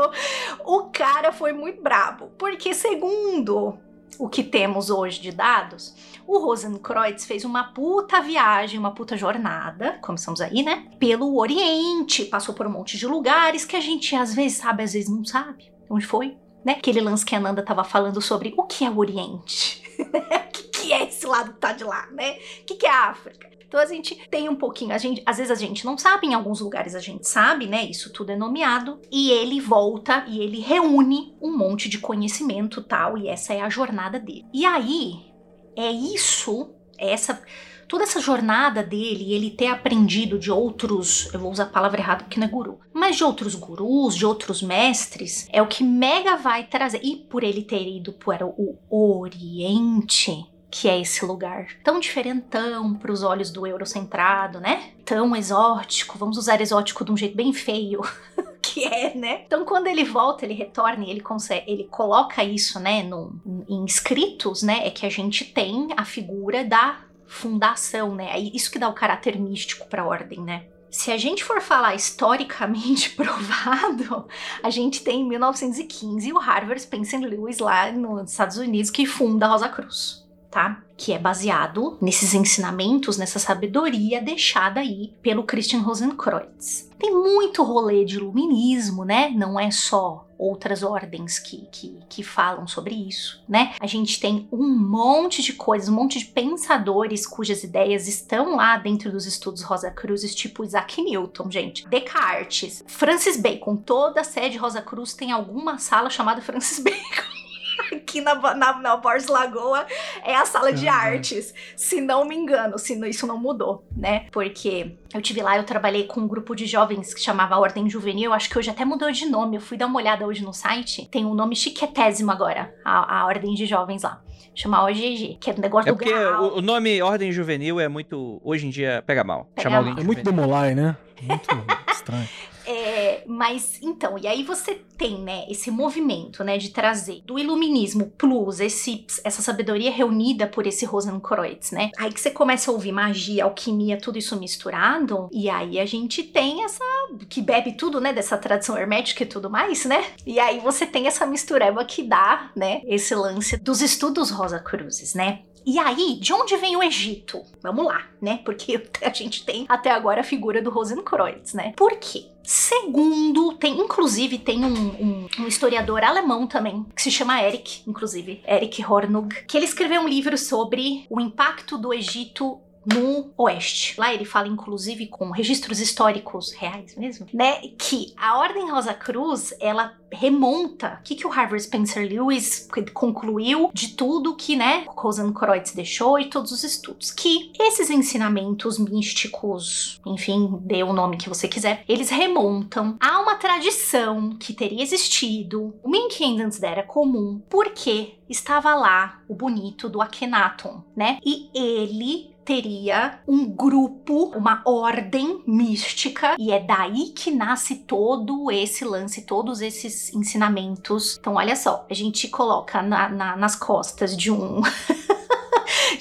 O cara foi muito brabo, porque segundo o que temos hoje de dados, o Rosenkreuz fez uma puta viagem, uma puta jornada, começamos aí, né? Pelo Oriente, passou por um monte de lugares que a gente às vezes sabe, às vezes não sabe. Onde foi? Né? Aquele lance que a Nanda tava falando sobre o que é o Oriente. <laughs> o que, é esse lado que tá de lá, né? O que é a África? Então a gente tem um pouquinho, a gente, às vezes a gente não sabe, em alguns lugares a gente sabe, né? Isso tudo é nomeado. E ele volta e ele reúne um monte de conhecimento tal, e essa é a jornada dele. E aí, é isso, é essa toda essa jornada dele, ele ter aprendido de outros, eu vou usar a palavra errada porque não é guru, mas de outros gurus, de outros mestres, é o que Mega vai trazer. E por ele ter ido para o Oriente, que é esse lugar tão diferentão para os olhos do eurocentrado, né? Tão exótico, vamos usar exótico de um jeito bem feio. <laughs> que é, né? Então, quando ele volta, ele retorna e ele consegue, ele coloca isso, né, no, em escritos, né? É que a gente tem a figura da fundação, né? Isso que dá o caráter místico para a ordem, né? Se a gente for falar historicamente <laughs> provado, a gente tem em 1915 o Harvard Spencer Lewis lá nos Estados Unidos que funda a Rosa Cruz, tá? Que é baseado nesses ensinamentos, nessa sabedoria deixada aí pelo Christian Rosenkreuz. Tem muito rolê de iluminismo, né? Não é só outras ordens que, que, que falam sobre isso, né? A gente tem um monte de coisas, um monte de pensadores cujas ideias estão lá dentro dos estudos Rosa Cruzes, tipo Isaac Newton, gente, Descartes, Francis Bacon, toda a sede Rosa Cruz tem alguma sala chamada Francis <laughs> Bacon. Aqui na, na, na Borges Lagoa é a sala de uhum. artes, se não me engano, se isso não mudou, né? Porque eu tive lá, eu trabalhei com um grupo de jovens que chamava Ordem Juvenil, acho que hoje até mudou de nome, eu fui dar uma olhada hoje no site, tem um nome chiquetésimo agora, a, a Ordem de Jovens lá. Chama OGG, que é o negócio é do porque o, o, nome Ordem Juvenil é muito, hoje em dia, pega mal. Pega Chamar alguém É muito demolai, né? <laughs> Muito estranho. É, mas então, e aí você tem, né, esse movimento, né, de trazer do iluminismo plus esse, essa sabedoria reunida por esse Rosenkreuz, né? Aí que você começa a ouvir magia, alquimia, tudo isso misturado, e aí a gente tem essa que bebe tudo, né, dessa tradição hermética e tudo mais, né? E aí você tem essa mistureba que dá, né, esse lance dos estudos Rosa Cruzes, né? E aí, de onde vem o Egito? Vamos lá, né? Porque <laughs> a gente tem até agora a figura do Rosenkreuz, né? Por quê? Segundo, tem inclusive tem um, um, um, historiador alemão também, que se chama Eric, inclusive, Eric Hornung, que ele escreveu um livro sobre o impacto do Egito no Oeste. Lá ele fala, inclusive, com registros históricos reais mesmo, né? Que a Ordem Rosa Cruz, ela remonta o que, que o Harvard Spencer Lewis concluiu de tudo que, né, Rosenkreuz deixou e todos os estudos. Que esses ensinamentos místicos, enfim, dê o nome que você quiser, eles remontam a uma tradição que teria existido 1500 antes da Era Comum, porque estava lá o bonito do Akhenaton, né? E ele teria um grupo, uma ordem mística, e é daí que nasce todo esse lance, todos esses ensinamentos. Então, olha só, a gente coloca na, na, nas costas de um. <laughs>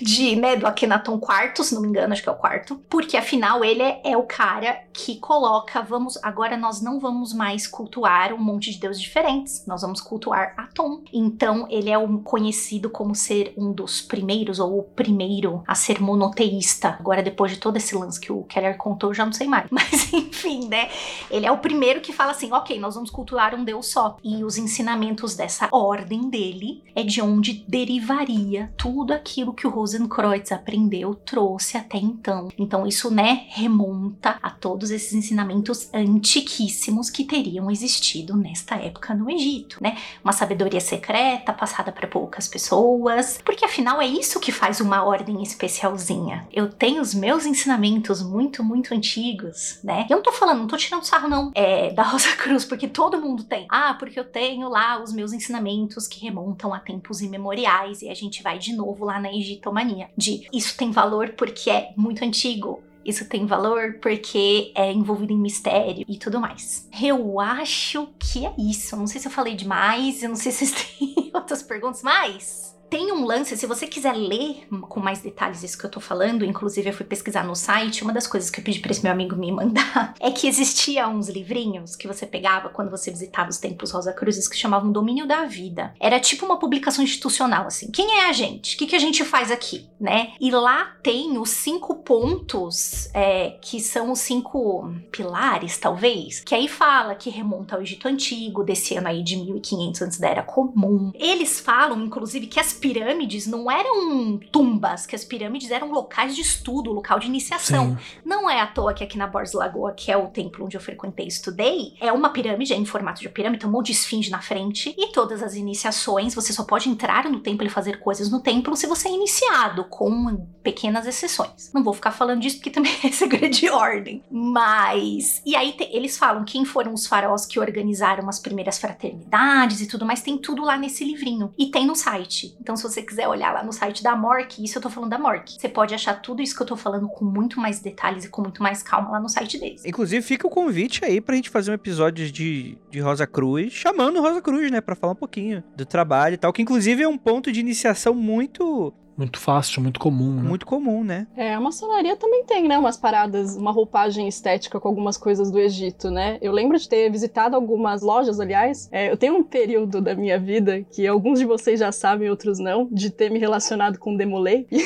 de, né, do Akhenaton IV, se não me engano, acho que é o quarto, porque afinal ele é, é, o cara que coloca, vamos, agora nós não vamos mais cultuar um monte de deuses diferentes, nós vamos cultuar Atom. Então ele é um, conhecido como ser um dos primeiros, ou o primeiro a ser monoteísta. Agora, depois de todo esse lance que o Keller contou, já não sei mais. <laughs> Mas enfim, né, ele é o primeiro que fala assim, ok, nós vamos cultuar um deus só. E os ensinamentos dessa ordem dele é de onde derivaria tudo aquilo que o Rosenkreuz aprendeu, trouxe até então. Então isso, né, remonta a todos esses ensinamentos antiquíssimos que teriam existido nesta época no Egito, né? Uma sabedoria secreta passada para poucas pessoas, porque afinal é isso que faz uma ordem especialzinha. Eu tenho os meus ensinamentos muito, muito antigos, né? Eu não tô falando, não tô tirando sarro não, é da Rosa <laughs> Cruz, porque todo mundo tem. Ah, porque eu tenho lá os meus ensinamentos que remontam a tempos imemoriais e a gente vai de novo lá na Egito mania de isso tem valor porque é muito antigo, isso tem valor porque é envolvido em mistério e tudo mais. Eu acho que é isso. Não sei se eu falei demais, eu não sei se vocês <laughs> têm outras perguntas, mas tem um lance, se você quiser ler com mais detalhes isso que eu tô falando, inclusive eu fui pesquisar no site, uma das coisas que eu pedi para esse meu amigo me mandar <laughs> é que existia uns livrinhos que você pegava quando você visitava os templos Rosa Cruzes que chamavam Domínio da Vida. Era tipo uma publicação institucional, assim. Quem é a gente? O que, que a gente faz aqui, né? E lá tem os cinco pontos é, que são os cinco pilares, talvez, que aí fala que remonta ao Egito Antigo, desse ano aí de 1500 antes da Era Comum. Eles falam, inclusive, que as pirâmides não eram tumbas, que as pirâmides eram locais de estudo, local de iniciação. Não é à toa que aqui na Borges Lagoa, que é o templo onde eu frequentei e estudei, é uma pirâmide, é em formato de pirâmide, tem um monte de esfinge na frente, e todas as iniciações, você só pode entrar no templo e fazer coisas no templo se você é iniciado, com pequenas exceções. Não vou ficar falando disso porque também <laughs> é segredo de ordem. Mas. E aí te- eles falam quem foram os faraós que organizaram as primeiras fraternidades e tudo mais, tem tudo lá nesse livrinho. E tem no site. Então, se você quiser olhar lá no site da Mork, isso eu tô falando da Mork. Você pode achar tudo isso que eu tô falando com muito mais detalhes e com muito mais calma lá no site deles. Inclusive, fica o convite aí pra gente fazer um episódio de, de Rosa Cruz, chamando Rosa Cruz, né? Pra falar um pouquinho do trabalho e tal, que inclusive é um ponto de iniciação muito, Muito fácil, muito comum, né? muito comum, né? É, a maçonaria também tem, né, umas paradas, uma roupagem estética com algumas coisas do Egito, né? Eu lembro de ter visitado algumas lojas, aliás. É, eu tenho um período da minha vida, que alguns de vocês já sabem, outros não, de ter me relacionado com Demolay. <laughs>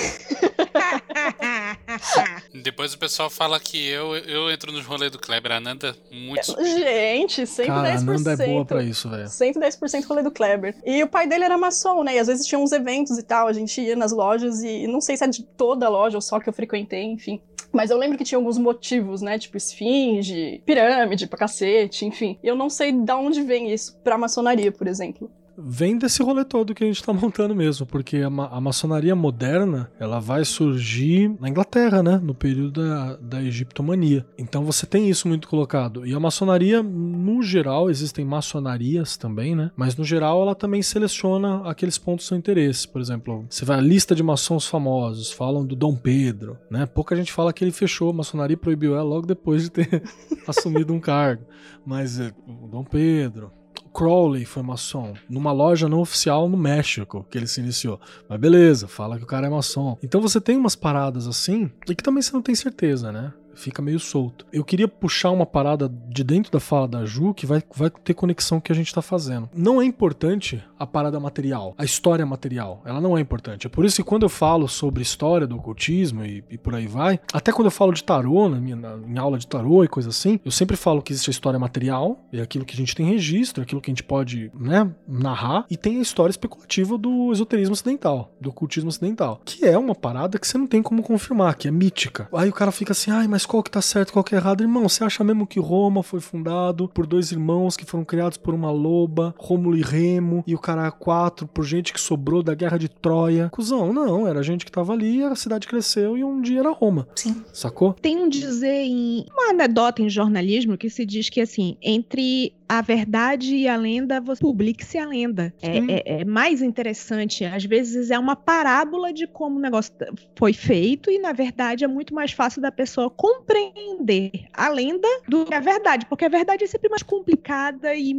Depois o pessoal fala que eu, eu entro nos rolês do Kleber Ananda muito. Gente, 110%. Cara, a Nanda é boa pra isso, velho. 110% rolê do Kleber. E o pai dele era maçom, né? E às vezes tinha uns eventos e tal, a gente ia nas lojas e não sei se é de toda a loja ou só que eu frequentei, enfim. Mas eu lembro que tinha alguns motivos, né? Tipo esfinge, pirâmide pra cacete, enfim. Eu não sei de onde vem isso pra maçonaria, por exemplo. Vem desse rolê todo que a gente tá montando mesmo, porque a, ma- a maçonaria moderna, ela vai surgir na Inglaterra, né? No período da, da egiptomania. Então você tem isso muito colocado. E a maçonaria, no geral, existem maçonarias também, né? Mas no geral ela também seleciona aqueles pontos de seu interesse. Por exemplo, você vai à lista de maçons famosos, falam do Dom Pedro, né? Pouca gente fala que ele fechou a maçonaria proibiu ela logo depois de ter <laughs> assumido um cargo. Mas é, o Dom Pedro, Crowley foi maçom, numa loja não oficial no México, que ele se iniciou. Mas beleza, fala que o cara é maçom. Então você tem umas paradas assim, e que também você não tem certeza, né? Fica meio solto. Eu queria puxar uma parada de dentro da fala da Ju que vai, vai ter conexão com o que a gente tá fazendo. Não é importante a parada material, a história material. Ela não é importante. É por isso que quando eu falo sobre história do ocultismo e, e por aí vai, até quando eu falo de tarô, na minha, na- em aula de tarô e coisa assim, eu sempre falo que existe a história material, é aquilo que a gente tem registro, é aquilo que a gente pode, né, narrar, e tem a história especulativa do esoterismo ocidental, do ocultismo ocidental, que é uma parada que você não tem como confirmar, que é mítica. Aí o cara fica assim, ai, mas qual que tá certo, qual que é errado? Irmão, você acha mesmo que Roma foi fundado por dois irmãos que foram criados por uma loba, Rômulo e Remo, e o cara quatro por gente que sobrou da guerra de Troia? Cusão, não, era gente que tava ali, a cidade cresceu e um dia era Roma. Sim. Sacou? Tem um dizer em uma anedota em jornalismo que se diz que assim, entre a verdade e a lenda, você publique-se a lenda. É, Sim. é- é mais interessante. Às vezes é uma parábola de como o negócio foi feito, e na verdade é muito mais fácil da pessoa compreender a lenda do que a verdade, porque a verdade é sempre mais complicada e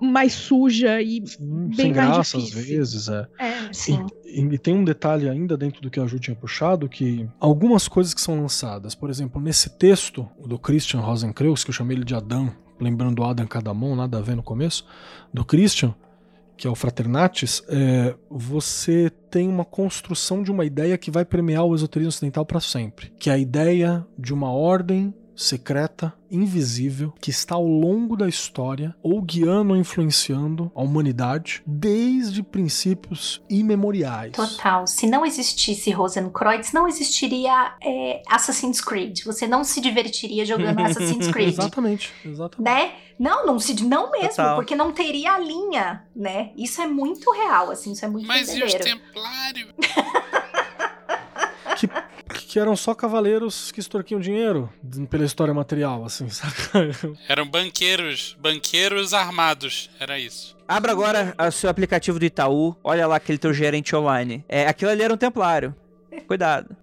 mais suja e bem Sem mais graça às difícil. vezes, é. É, Sim. E, e tem um detalhe ainda dentro do que a Ju tinha puxado, que algumas coisas que são lançadas, por exemplo, nesse texto do Christian Rosenkreuz, que eu chamei ele de Adão, lembrando Adam Cadamon, nada a ver no começo, do Christian, que é o Fraternatis, é, você tem uma construção de uma ideia que vai permear o esoterismo ocidental para sempre, que é a ideia de uma ordem secreta, invisível, que está ao longo da história ou guiando ou influenciando a humanidade desde princípios imemoriais. Total. Se não existisse Rosenkreuz, não existiria é, Assassin's Creed. Você não se divertiria jogando <laughs> Assassin's Creed. Exatamente, exatamente. Né? Não, não se não mesmo, Total. porque não teria a linha, né? Isso é muito real, assim, isso é muito Mas e os verdadeiro. templários? <laughs> Que, que eram só cavaleiros que extorquiam dinheiro pela história material, assim, <laughs> saca? Eram banqueiros, banqueiros armados. Era isso. Abra agora o seu aplicativo do Itaú, olha lá aquele teu gerente online. É, aquilo ali era um templário. Cuidado.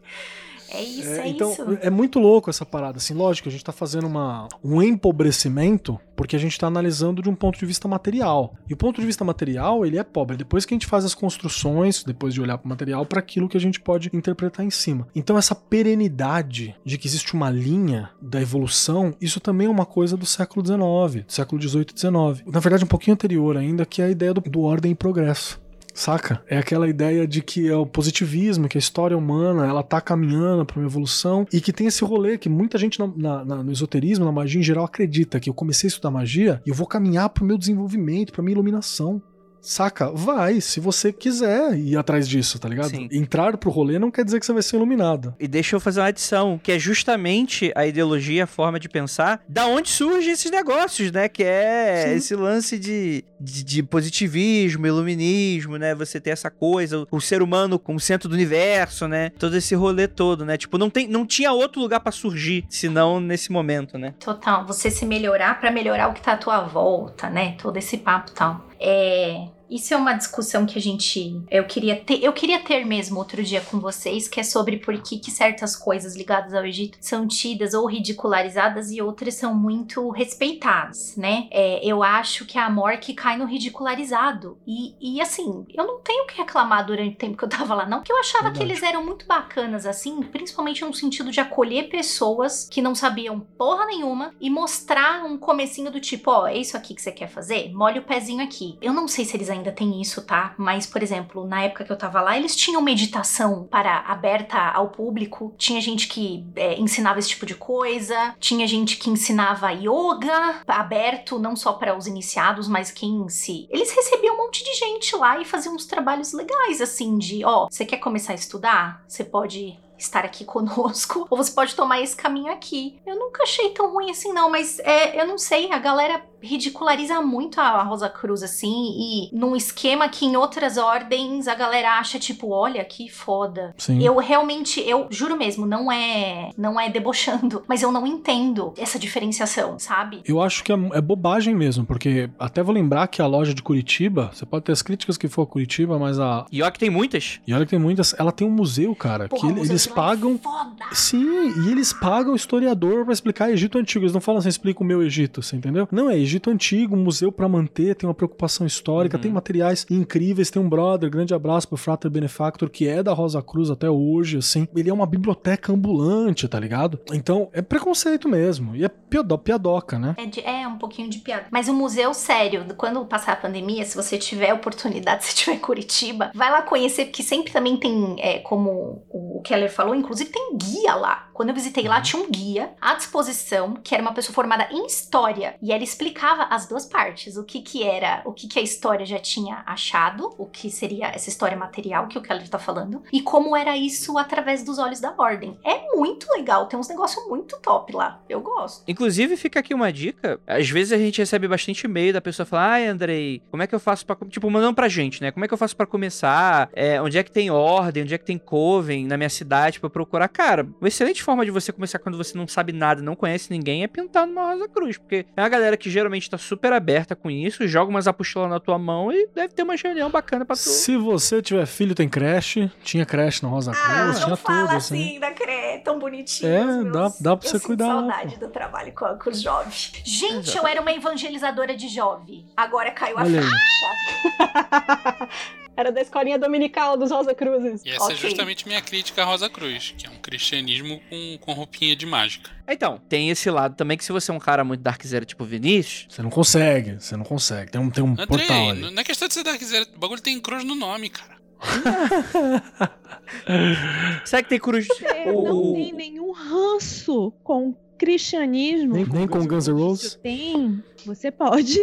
É isso, É, é, então, isso. é muito louco essa parada, assim, lógico, a gente tá fazendo uma, um empobrecimento porque a gente tá analisando de um ponto de vista material. E o ponto de vista material, ele é pobre. Depois que a gente faz as construções, depois de olhar para o material, para aquilo que a gente pode interpretar em cima. Então, essa perenidade de que existe uma linha da evolução, isso também é uma coisa do século XIX, do século XVIII e XIX. Na verdade, um pouquinho anterior ainda, que é a ideia do, do ordem e progresso. Saca? É aquela ideia de que é o positivismo, que a história humana ela tá caminhando para uma evolução e que tem esse rolê que muita gente na- na- na- no esoterismo, na magia em geral, acredita que eu comecei a estudar magia e eu vou caminhar pro meu desenvolvimento, pra minha iluminação. Saca? Vai, se você quiser ir atrás disso, tá ligado? Sim. Entrar pro rolê não quer dizer que você vai ser iluminado. E deixa eu fazer uma adição, que é justamente a ideologia, a forma de pensar, da onde surgem esses negócios, né? Que é Sim. esse lance de, de, de positivismo, iluminismo, né? Você ter essa coisa, o ser humano como centro do universo, né? Todo esse rolê todo, né? Tipo, não, tem, não tinha outro lugar pra surgir, senão nesse momento, né? Total, você se melhorar pra melhorar o que tá à tua volta, né? Todo esse papo e tal. É. Isso é uma discussão que a gente. Eu queria ter. Eu queria ter mesmo outro dia com vocês, que é sobre por que, que certas coisas ligadas ao Egito são tidas ou ridicularizadas e outras são muito respeitadas, né? É, eu acho que a Mork cai no ridicularizado. E, e assim, eu não tenho o que reclamar durante o tempo que eu tava lá, não, porque eu achava que Verdade. eles eram muito bacanas, assim, principalmente no sentido de acolher pessoas que não sabiam porra nenhuma e mostrar um comecinho do tipo, ó, é isso aqui que você quer fazer? Molha o pezinho aqui. Eu não sei se eles ainda têm isso, tá? Mas, por exemplo, na época que eu tava lá, eles tinham meditação para aberta ao público. Tinha gente que é, ensinava esse tipo de coisa. Tinha gente que ensinava yoga aberto, não só para os iniciados, mas quem se. Eles recebiam um monte de gente lá e faziam uns trabalhos legais, assim, de ó, você quer começar a estudar? Você pode estar aqui <laughs> conosco, ou você pode tomar esse caminho aqui. Eu nunca achei tão ruim assim, não, mas é, eu não sei, a galera ridiculariza muito a Rosa Cruz, assim, e num esquema que em outras ordens a galera acha, tipo, olha que foda. Sim. Eu realmente, eu juro mesmo, não é, não é debochando, <laughs> mas eu não entendo essa diferenciação, sabe? Eu acho que é, é bobagem mesmo, porque até vou lembrar que a loja de Curitiba, você pode ter as críticas que for a Curitiba, mas a. E olha que tem muitas. E olha que tem muitas. Ela tem um museu, cara, Porra, que museu eles lá é pagam. foda. Sim, e eles pagam o historiador pra explicar Egito Antigo. Eles não falam assim, explica o meu Egito, você entendeu? Não, é Egito Antigo, um museu pra manter, tem uma preocupação histórica, Uhum. tem materiais incríveis, tem um brother, grande abraço pro Frater Benefactor, que é da Rosa Cruz até hoje, assim. Ele é uma biblioteca ambulante, tá ligado? Então, é preconceito mesmo. E é piado- piadoca, né? É, de- é um pouquinho de piada. Mas o museu, sério, quando passar a pandemia, se você tiver oportunidade, <laughs> se tiver em Curitiba, vai lá conhecer, porque sempre também tem, é, como o Keller falou, inclusive tem guia lá. Quando eu visitei lá, tinha um guia à disposição, que era uma pessoa formada em história. E ela explicava as duas partes. O que que era, o que que a história já tinha achado, o que seria essa história material que o Keller tá falando, e como era isso através dos olhos da ordem. É muito legal, tem uns negócios muito top lá. Eu gosto. Inclusive, fica aqui uma dica. Às vezes a gente recebe bastante e-mail da pessoa falar: Ai, Andrei, como é que eu faço pra. com-" Tipo, mandando pra gente, né? Como é que eu faço pra começar? É, onde é que tem ordem? Onde é que tem coven na minha cidade pra eu procurar? Cara, uma excelente forma de você começar quando você não sabe nada, não conhece ninguém, é pintar numa Rosa Cruz. Porque é uma galera que geralmente tá super aberta com isso, joga umas apostilas na tua mão e deve ter uma reunião bacana pra tu. Se você tiver filho, tem creche. Tinha creche na Rosa Cruz, tinha tudo, assim. da CRE, tão bonitinho. É, dá- dá pra eu você sinto cuidar lá, saudade do trabalho com, com os jovens. Gente, Exato. eu era uma evangelizadora de jovem. Agora caiu a Olha aí. ficha. <laughs> Era da escolinha dominical dos Rosa Cruzes. E essa Ok. é justamente minha crítica à Rosa Cruz, que é um cristianismo com, com roupinha de mágica. Então, tem esse lado também que se você é um cara muito Dark Zero tipo Vinícius, Você não consegue, você não consegue. Tem um, tem um Andrei, portal ali. não é questão de ser Dark Zero, o bagulho tem cruz no nome, cara. <laughs> Será que tem cruz? Você não tem nenhum ranço com cristianismo. Nem, nem com Guns N' Roses. Tem. Você pode.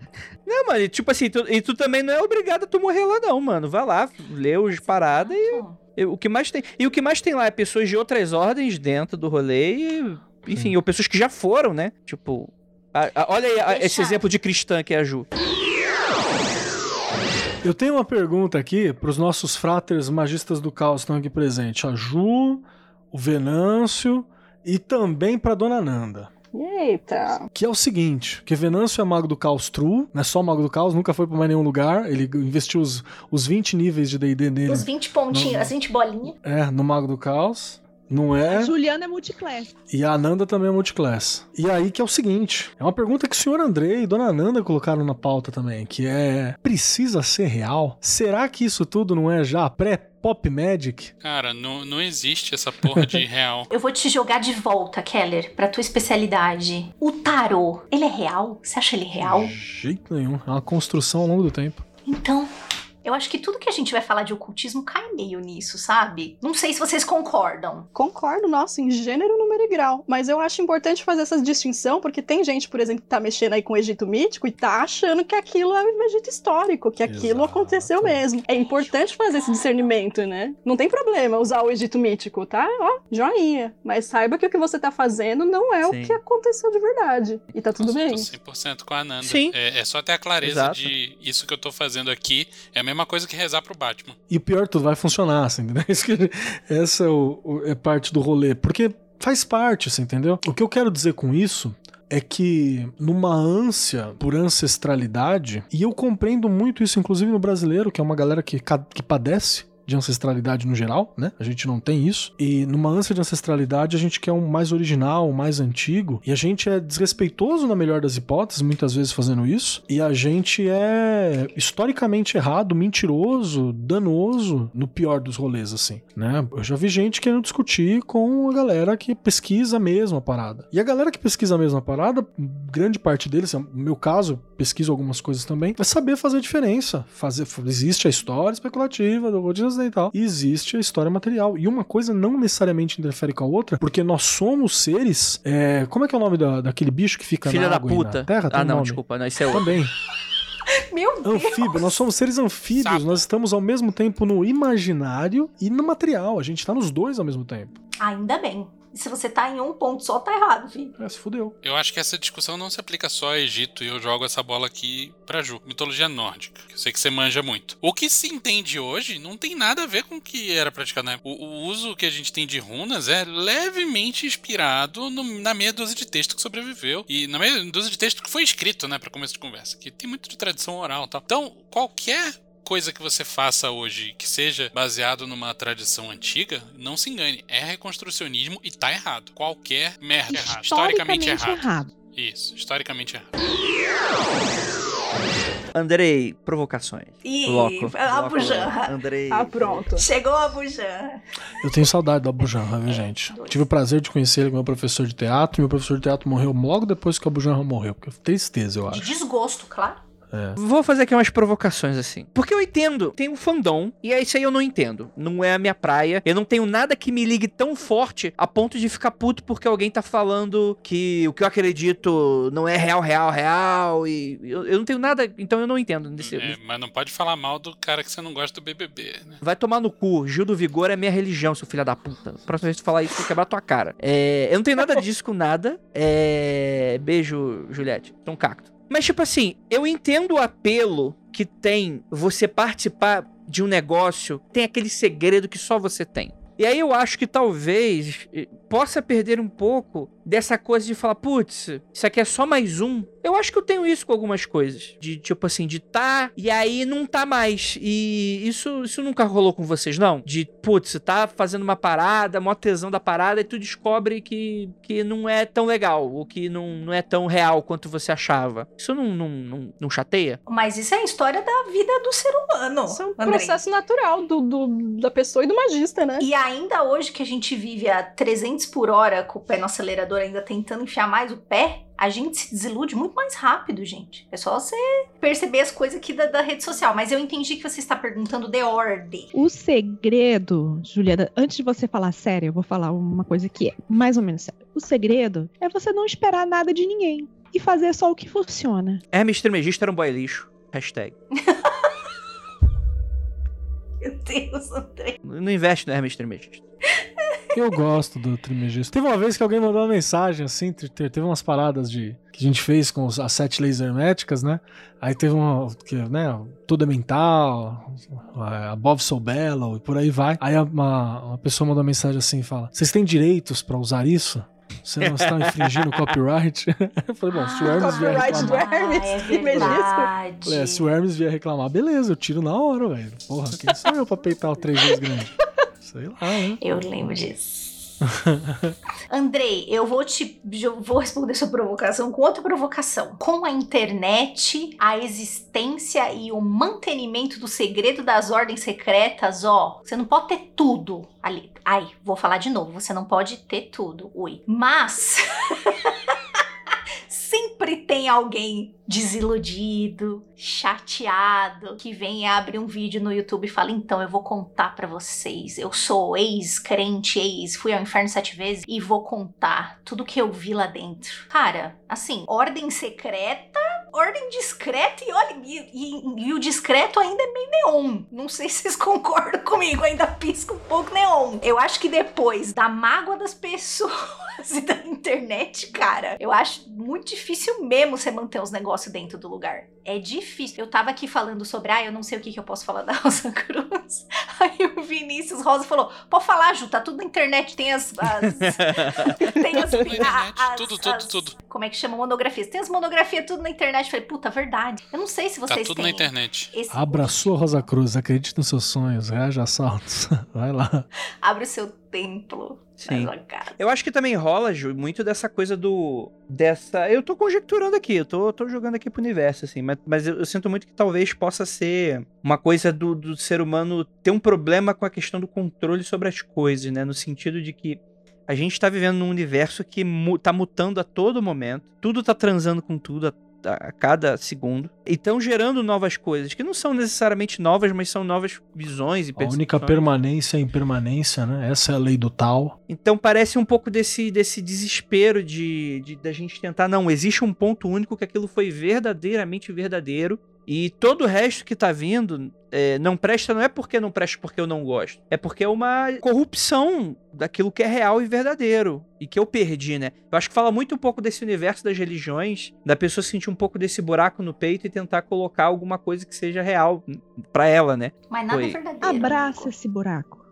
<laughs> Não, mano, e tipo assim, tu- e tu também não é obrigado a tu morrer lá, não, mano. Vai lá, lê os paradas e, e o que mais tem. E o que mais tem lá é pessoas de outras ordens dentro do rolê e. Enfim, ou pessoas que já foram, né? Tipo. a- a- olha aí a- esse exemplo de cristã que é a Ju. Eu tenho uma pergunta aqui pros nossos fráteres magistas do caos que estão aqui presentes. A Ju, o Venâncio e também pra Dona Nanda. Eita. Que é o seguinte, que Venâncio é mago do caos true, não é só mago do caos, nunca foi pra mais nenhum lugar, ele investiu os, os 20 níveis de D&D nele, Os 20 pontinhos, as 20 bolinhas. é, no mago do caos, não é... Juliana é multiclass. E a Ananda também é multiclass. E aí que é o seguinte, é uma pergunta que o senhor Andrei e Dona Ananda colocaram na pauta também, que é, precisa ser real? Será que isso tudo não é já pré-pop magic? Cara, não, não existe essa porra de <laughs> real. Eu vou te jogar de volta, Keller, pra tua especialidade. O tarô, ele é real? Você acha ele real? De jeito nenhum, é uma construção ao longo do tempo. Então, Eu acho que tudo que a gente vai falar de ocultismo cai meio nisso, sabe? Não sei se vocês concordam. Concordo, nossa, em gênero, número e grau. Mas eu acho importante fazer essa distinção, porque tem gente, por exemplo, que tá mexendo aí com o Egito mítico e tá achando que aquilo é o Egito histórico, que aquilo Exato. aconteceu mesmo. É importante fazer esse discernimento, né? Não tem problema usar o Egito mítico, tá? Ó, joinha. Mas saiba que o que você tá fazendo não é Sim. o que aconteceu de verdade. E tá tudo Nossa, bem. Tô 100% com a Ananda. Sim. É, é só ter a clareza Exato. de isso que eu tô fazendo aqui é a mesma coisa que rezar pro Batman. E pior tudo, vai funcionar, assim, entendeu? <laughs> Essa é, o- é parte do rolê. Porque faz parte, assim, entendeu? O que eu quero dizer com isso é que numa ânsia por ancestralidade, e eu compreendo muito isso, inclusive no brasileiro, que é uma galera que, que padece de ancestralidade no geral, né? A gente não tem isso. E numa ânsia de ancestralidade, a gente quer um mais original, um mais antigo. E a gente é desrespeitoso na melhor das hipóteses, muitas vezes fazendo isso. E a gente é historicamente errado, mentiroso, danoso, no pior dos rolês, assim, né? Eu já vi gente querendo discutir com a galera que pesquisa mesmo a parada. E a galera que pesquisa a mesma parada, grande parte deles, no meu caso, pesquiso algumas coisas também, vai saber fazer a diferença. Fazer, existe a história especulativa do rotina ocidental e existe a história material. E uma coisa não necessariamente interfere com a outra, porque nós somos seres. é, como é que é o nome da, daquele bicho que fica Filha na da água e na puta. terra? Ah, um não, nome? desculpa, não, isso é outro. Também. <laughs> Meu Deus! Anfíbio, nós somos seres anfíbios, nós estamos ao mesmo tempo no imaginário e no material. A gente tá nos dois ao mesmo tempo. Ainda bem. E se você tá em um ponto só, tá errado, filho. É, se fudeu. Eu acho que essa discussão não se aplica só ao Egito e eu jogo essa bola aqui pra Ju. Mitologia nórdica, que eu sei que você manja muito. O que se entende hoje não tem nada a ver com o que era praticado na época. O, o uso que a gente tem de runas é levemente inspirado no- na meia dúzia de texto que sobreviveu. E na meia dúzia de texto que foi escrito, né, pra começo de conversa. Que tem muito de tradição oral e tal. Então, qualquer coisa que você faça hoje que seja baseado numa tradição antiga, não se engane, é reconstrucionismo e tá errado. Qualquer merda é errado. Historicamente errado. errado. Isso, historicamente errado. Andrei, provocações. Ih, Bloco. a Bloco. bujanra. Andrei. Ah, pronto. Chegou a bujanra. Eu tenho saudade do Abujanra, viu, gente? dois. Tive o prazer de conhecer ele como meu professor de teatro. Meu professor de teatro morreu logo depois que o Abujanra morreu. Porque tristeza, eu De acho. desgosto, claro. Vou fazer aqui umas provocações assim. Porque eu entendo, tem um fandom, e é isso aí eu não entendo. Não é a minha praia. Eu não tenho nada que me ligue tão forte a ponto de ficar puto porque alguém tá falando que o que eu acredito não é real, real, real. E eu, eu não tenho nada, então eu não entendo. Desse, É, mas não pode falar mal do cara que você não gosta do BBB, né? Vai tomar no cu. Gil do Vigor é minha religião, seu filho da puta. Próxima vez que tu falar isso, eu vou quebrar tua cara. É, eu não tenho nada disso com nada. É, beijo, Juliette. Tom cacto. Mas, tipo assim, eu entendo o apelo que tem você participar de um negócio, tem aquele segredo que só você tem. E aí eu acho que talvez eh, possa perder um pouco dessa coisa de falar, putz, isso aqui é só mais um. Eu acho que eu tenho isso com algumas coisas. De tipo assim, de tá e aí não tá mais. E isso, isso nunca rolou com vocês, não? De, putz, tá fazendo uma parada, mó tesão da parada, e tu descobre que, que não é tão legal, ou que não, não é tão real quanto você achava. Isso não, não, não, não chateia? Mas isso é a história da vida do ser humano. Isso é um Andrei. processo natural do, do- da pessoa e do magista, né? E ainda hoje que a gente vive a 300 por hora com o pé no acelerador ainda tentando enfiar mais o pé, a gente se desilude muito mais rápido, gente. É só você perceber as coisas aqui da, da rede social. Mas eu entendi que você está perguntando de ordem. O segredo, Juliana, antes de você falar sério, eu vou falar uma coisa que é mais ou menos sério. O segredo é você não esperar nada de ninguém e fazer só o que funciona. Hermes Trismegisto era um boy lixo. Hashtag. <laughs> Meu Deus, André. Não investe no Hermes Trismegisto. Eu gosto do Trimegista. Teve uma vez que alguém mandou uma mensagem assim, te- te- teve umas paradas de que a gente fez com as sete leis herméticas, né? Aí teve uma, que, né, tudo é mental, a Bob So Bello e por aí vai. Aí uma, uma pessoa mandou uma mensagem assim, e fala: "Vocês têm direitos pra usar isso?" Você não está infringindo o copyright? <laughs> Eu falei, bom, se o Hermes vier copyright do reclamar. Hermes, Ah, é que. Falei, é, se o Hermes vier reclamar, beleza, eu tiro na hora, velho. Porra, quem sou eu pra peitar o três vezes grande? Sei lá, né? Eu lembro disso. <laughs> Andrei, eu vou te eu vou responder sua provocação com outra provocação. Com a internet, a existência e o mantenimento do segredo das ordens secretas, ó, você não pode ter tudo ali. Ai, vou falar de novo, você não pode ter tudo. Ui. Mas <laughs> sempre tem alguém desiludido, chateado, que vem e abre um vídeo no YouTube e fala: Então, eu vou contar pra vocês. Eu sou ex-crente, ex, fui ao inferno sete vezes e vou contar tudo que eu vi lá dentro. Cara, assim, ordem secreta. Ordem discreta e olha, e, e- e o discreto ainda é meio neon. Não sei se vocês <laughs> concordam comigo, ainda pisca um pouco neon. Eu acho que depois da mágoa das pessoas <laughs> e da internet, cara, eu acho muito difícil mesmo você manter os negócios dentro do lugar. É difícil. Eu tava aqui falando sobre, ah, eu não sei o que, que eu posso falar da <laughs> Rosa Cruz. Aí o Vinícius Rosa falou: pode falar, Ju, tá tudo na internet, tem as. as <laughs> tem as, a- as- tudo, tudo, as- tudo. Como é que chama? Monografias. Tem as monografias tudo na internet. Eu falei, puta, verdade. Eu não sei se Tá vocês tudo têm. na internet. esse- Abraçou Rosa Cruz, acredite nos seus sonhos, reage a assaltos. <laughs> Vai lá. Abre o seu templo Sim. Eu acho que também rola, Ju, muito dessa coisa do. dessa. Eu tô conjecturando aqui, eu tô, tô jogando aqui pro universo, assim, mas, mas eu, eu sinto muito que talvez possa ser uma coisa do, do ser humano ter um problema com a questão do controle sobre as coisas, né? No sentido de que a gente tá vivendo num universo que mu tá mutando a todo momento, tudo tá transando com tudo a, a cada segundo, e estão gerando novas coisas, que não são necessariamente novas, mas são novas visões e A única permanência é impermanência, né? Essa é a lei do tal. Então parece um pouco desse, desse desespero de, de da gente tentar. Não, existe um ponto único que aquilo foi verdadeiramente verdadeiro. E todo o resto que tá vindo é, não presta, não é porque não presta porque eu não gosto. É porque é uma corrupção daquilo que é real e verdadeiro. E que eu perdi, né? Eu acho que fala muito um pouco desse universo das religiões, da pessoa sentir um pouco desse buraco no peito e tentar colocar alguma coisa que seja real pra ela, né? Mas nada Foi. é verdadeiro. Abraça amigo. esse buraco.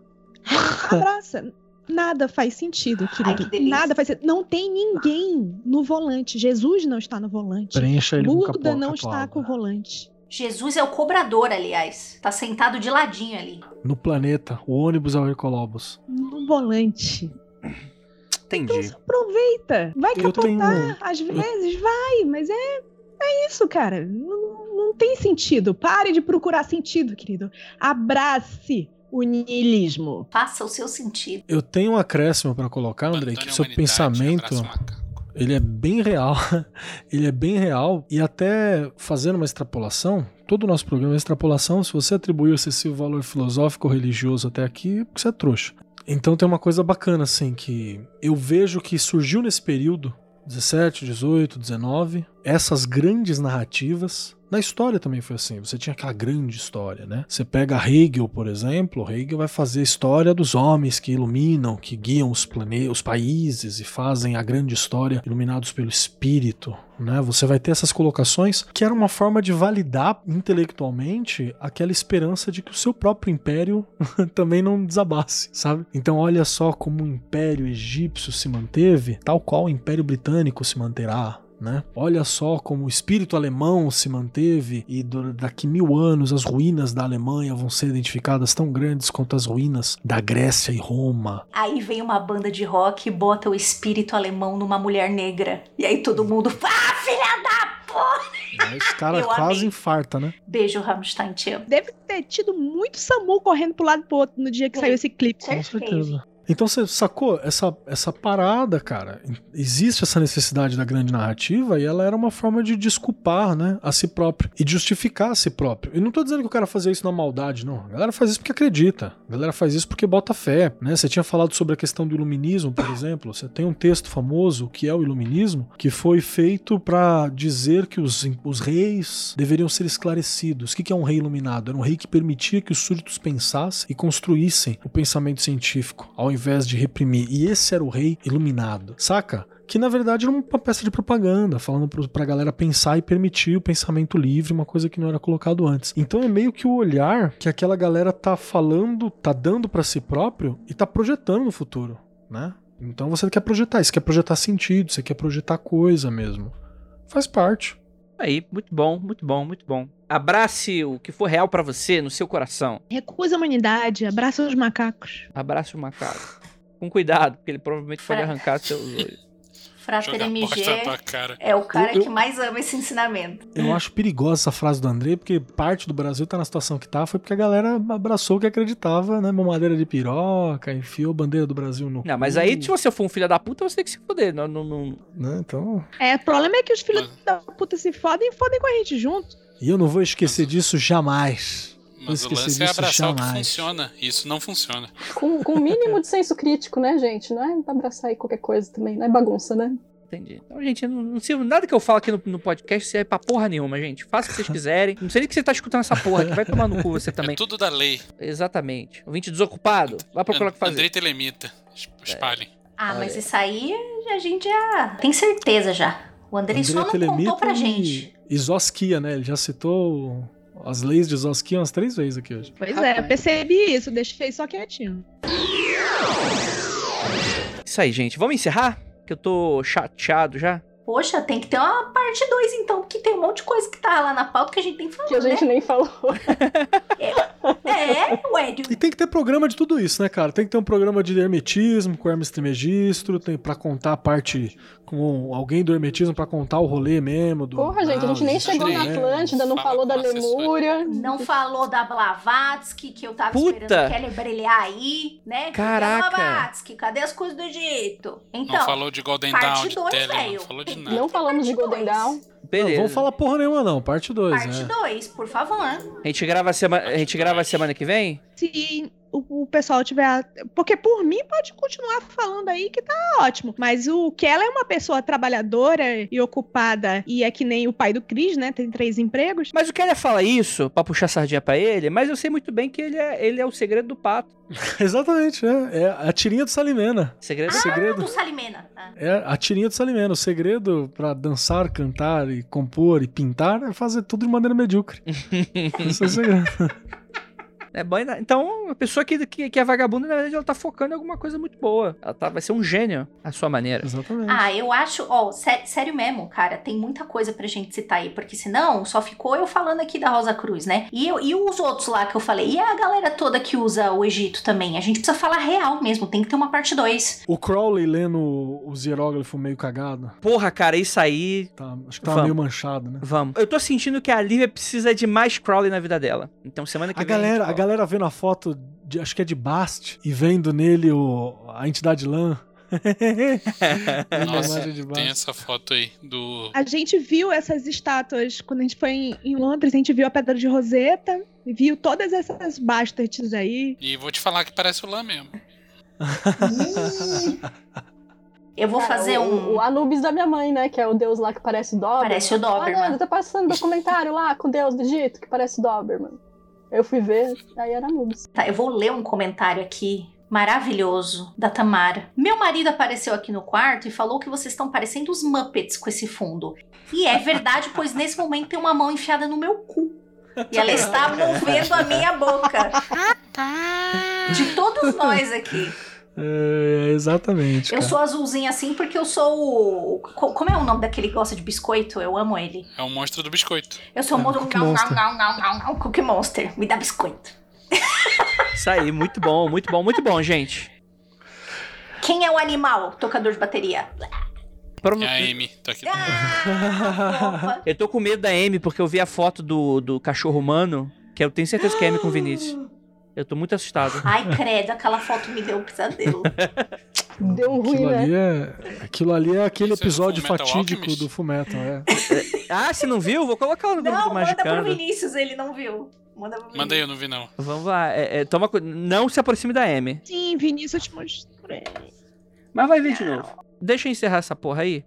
<laughs> Abraça. Nada faz sentido, querido. que delícia. Nada faz sentido. Não tem ninguém no volante. Jesus não está no volante. Preencha ele com Buda capô- não está com o volante. Jesus é o cobrador, aliás. Tá sentado de ladinho ali. No planeta, o ônibus é o Hercolobos. No volante. Então Entendi. se aproveita. Vai Eu capotar. tenho- Às vezes vai, mas é, é isso, cara. Não, não tem sentido. Pare de procurar sentido, querido. Abrace o niilismo. Faça o seu sentido. Eu tenho um acréscimo pra colocar, André, que o seu pensamento, ele é bem real. <laughs> ele é bem real e até fazendo uma extrapolação, todo o nosso programa é extrapolação, se você atribuiu excessivo valor filosófico ou religioso até aqui, é porque você é trouxa. Então tem uma coisa bacana assim que eu vejo que surgiu nesse período 17, 18, 19, essas grandes narrativas. Na história também foi assim, você tinha aquela grande história, né? Você pega Hegel, por exemplo, Hegel vai fazer a história dos homens que iluminam, que guiam os planetas, os países e fazem a grande história iluminados pelo espírito, né? Você vai ter essas colocações que era uma forma de validar intelectualmente aquela esperança de que o seu próprio império <laughs> também não desabasse, sabe? Então olha só como o império egípcio se manteve, tal qual o império britânico se manterá, né? Olha só como o espírito alemão se manteve e do- daqui mil anos as ruínas da Alemanha vão ser identificadas tão grandes quanto as ruínas da Grécia e Roma. Aí vem uma banda de rock e bota o espírito alemão numa mulher negra. E aí todo mundo. Ah, filha da porra! Aí Os caras <laughs> Eu quase amei. infarta, né? Beijo, Rammstein, te amo. Deve ter tido muito SAMU correndo pro lado e pro outro no dia que Sim. saiu esse clipe. Com Certeza. certeza. Então você sacou essa, essa parada, cara? Existe essa necessidade da grande narrativa e ela era uma forma de desculpar, né, a si próprio e justificar a si próprio. E não tô dizendo que o cara fazia isso na maldade, não. A galera faz isso porque acredita. A galera faz isso porque bota fé, né? Você tinha falado sobre a questão do iluminismo, por exemplo. Você tem um texto famoso que é o iluminismo, que foi feito para dizer que os, os reis deveriam ser esclarecidos. O que que é um rei iluminado? Era um rei que permitia que os súditos pensassem e construíssem o pensamento científico, ao invés de reprimir. E esse era o rei iluminado, saca? Que na verdade era uma peça de propaganda, falando pro- pra galera pensar e permitir o pensamento livre, uma coisa que não era colocado antes. Então é meio que o olhar que aquela galera tá falando, tá dando pra si próprio e tá projetando no futuro, né? Então você quer projetar, você quer projetar sentido, você quer projetar coisa mesmo. Faz parte. Aí, muito bom, muito bom, muito bom. Abrace o que for real pra você no seu coração. Recusa a humanidade, abraça os macacos. Abrace o macaco. Com cuidado, porque ele provavelmente pode É. arrancar seus olhos. Frater MG é o cara Eu- eu- que mais ama esse ensinamento. Eu acho perigosa essa frase do André, porque parte do Brasil tá na situação que tá, foi porque a galera abraçou o que acreditava, né? Mamadeira de piroca, enfiou a bandeira do Brasil no. Não, mas cu, aí, se você for um filho da puta, você tem que se foder. Não, não, não- Né? Então. É, o problema é que os filhos Mas- da puta se fodem e fodem com a gente junto. E eu não vou esquecer disso jamais. Mas o lance é abraçar o que funciona. Isso não funciona. Com, com o mínimo de senso crítico, né, gente? Não é pra abraçar aí qualquer coisa também, não é bagunça, né? Entendi. Então, gente, não, não sirvo nada que eu falo aqui no, no podcast serve pra porra nenhuma, gente. Faça o que vocês <laughs> quiserem. Não sei nem que você tá escutando essa porra aqui. Vai tomar no cu você <laughs> É também. tudo da lei. Exatamente. Ouvinte desocupado. Vai procurar o que fazer. Andrei Telemita. Es- Espalhem. Ah, Olha mas isso aí a gente já tem certeza já. O Andrei só não contou pra gente. e, e Zosquia, né? Ele já citou as leis de Zosquia umas três vezes aqui hoje. Pois é, eu Rapaz. percebi isso, deixei só quietinho. Isso aí, gente. Vamos encerrar? Que eu tô chateado já. Poxa, tem que ter uma parte 2 então, porque tem um monte de coisa que tá lá na pauta que a gente tem que falar, Que a gente nem falou. né? <laughs> É, ué, E tem que ter programa de tudo isso, né, cara? Tem que ter um programa de hermetismo com Hermes Trismegisto, tem pra contar a parte com alguém do hermetismo pra contar o rolê mesmo. Do Porra, gente, a gente nem chegou na? Atlântida, não Fala falou da. Lemúria. não falou da Blavatsky, que eu tava Puta! esperando que ela brilhar aí, né? Caraca! Blavatsky? Cadê as coisas do Egito? Então, não falou de Golden parte Dawn, de dois, Tele, velho. não falou de nada. Não falamos de Golden. Dawn. Beleza. Não vamos falar porra nenhuma, não. Parte 2, parte né? 2, por favor. A gente grava, sema... a gente grava semana que vem? Se o, o pessoal tiver. Porque por mim pode continuar falando aí que tá ótimo. Mas o que ela é uma pessoa trabalhadora e ocupada, e é que nem o pai do Cris, né? Tem três empregos. Mas o Keller fala isso pra puxar sardinha pra ele, mas eu sei muito bem que ele é, ele é o segredo do pato. <laughs> Exatamente, é. É a tirinha do Salimena. Segredo O segredo. Do Salimena. Ah. É a tirinha do Salimena. O segredo pra dançar, cantar e compor e pintar é fazer tudo de maneira medíocre. <laughs> Esse é o segredo. <laughs> É bom, ainda- então, a pessoa que, que, que é vagabunda, na verdade, ela tá focando em alguma coisa muito boa. Ela tá, vai ser um gênio, à sua maneira. Exatamente. Ah, eu acho, ó, sé- sério mesmo, cara, tem muita coisa pra gente citar aí, porque senão só ficou eu falando aqui da Rosa Cruz, né? E, eu, e os outros lá que eu falei, e a galera toda que usa o Egito também, a gente precisa falar real mesmo, tem que ter uma parte 2. O Crowley lendo os hieróglifos meio cagado. Porra, cara, isso aí. Tá, acho que tá meio manchado, né? Vamos. Eu tô sentindo que a Lívia precisa de mais Crowley na vida dela. Então, semana que A vem. galera, gente a galera vendo a foto, de, acho que é de Bast, e vendo nele o, a entidade lã. A <laughs> Nossa, tem essa foto aí do. A gente viu essas estátuas quando a gente foi em, em Londres, a gente viu a Pedra de Roseta, e viu todas essas bastards aí. E vou te falar que parece o Lã mesmo. <laughs> Eu vou Cara, fazer o, um. O Anubis da minha mãe, né? Que é o deus lá que parece o Doberman. Parece o Doberman. Ah, não, tá passando documentário lá com o deus do Egito que parece o Doberman. Eu fui ver, aí era Anubis. Tá, eu vou ler um comentário aqui maravilhoso da Tamara. Meu marido apareceu aqui no quarto e falou que vocês estão parecendo os Muppets com esse fundo. E é verdade, pois nesse momento tem uma mão enfiada no meu cu. E ela está <laughs> movendo a minha boca. De todos nós aqui. É, exatamente. Eu cara. sou azulzinha assim porque eu sou o. co- Como é o nome daquele que gosta de biscoito? Eu amo ele. É o monstro do biscoito. Eu sou É, o mo- Cookie não, não, Monster. não, não, não, não, Cookie Monster. Me dá biscoito. <laughs> Isso aí, muito bom, muito bom, muito bom, gente. Quem é o animal tocador de bateria? Prova- É a Amy, tá aqui. Ah. Eu tô com medo da Amy porque eu vi a foto do, do cachorro humano, que eu tenho certeza que é Amy com o Vinícius. Eu tô muito assustado. <laughs> Ai, credo, aquela foto me deu um pesadelo. <laughs> Deu um ruim, Aquilo né? ali é, aquilo ali é aquele Isso é do episódio Fullmetal fatídico Alchemist? do Fullmetal, é. <laughs> Ah, você não viu? Vou colocar no grupo Não, do manda pro. Vinícius, ele não viu. Manda pro. Manda aí, eu não vi não. Vamos lá. é, é, toma, cu- não se aproxime da Amy. Sim, Vinícius, eu te mostrei. Mas vai ver de novo. Deixa eu encerrar essa porra aí.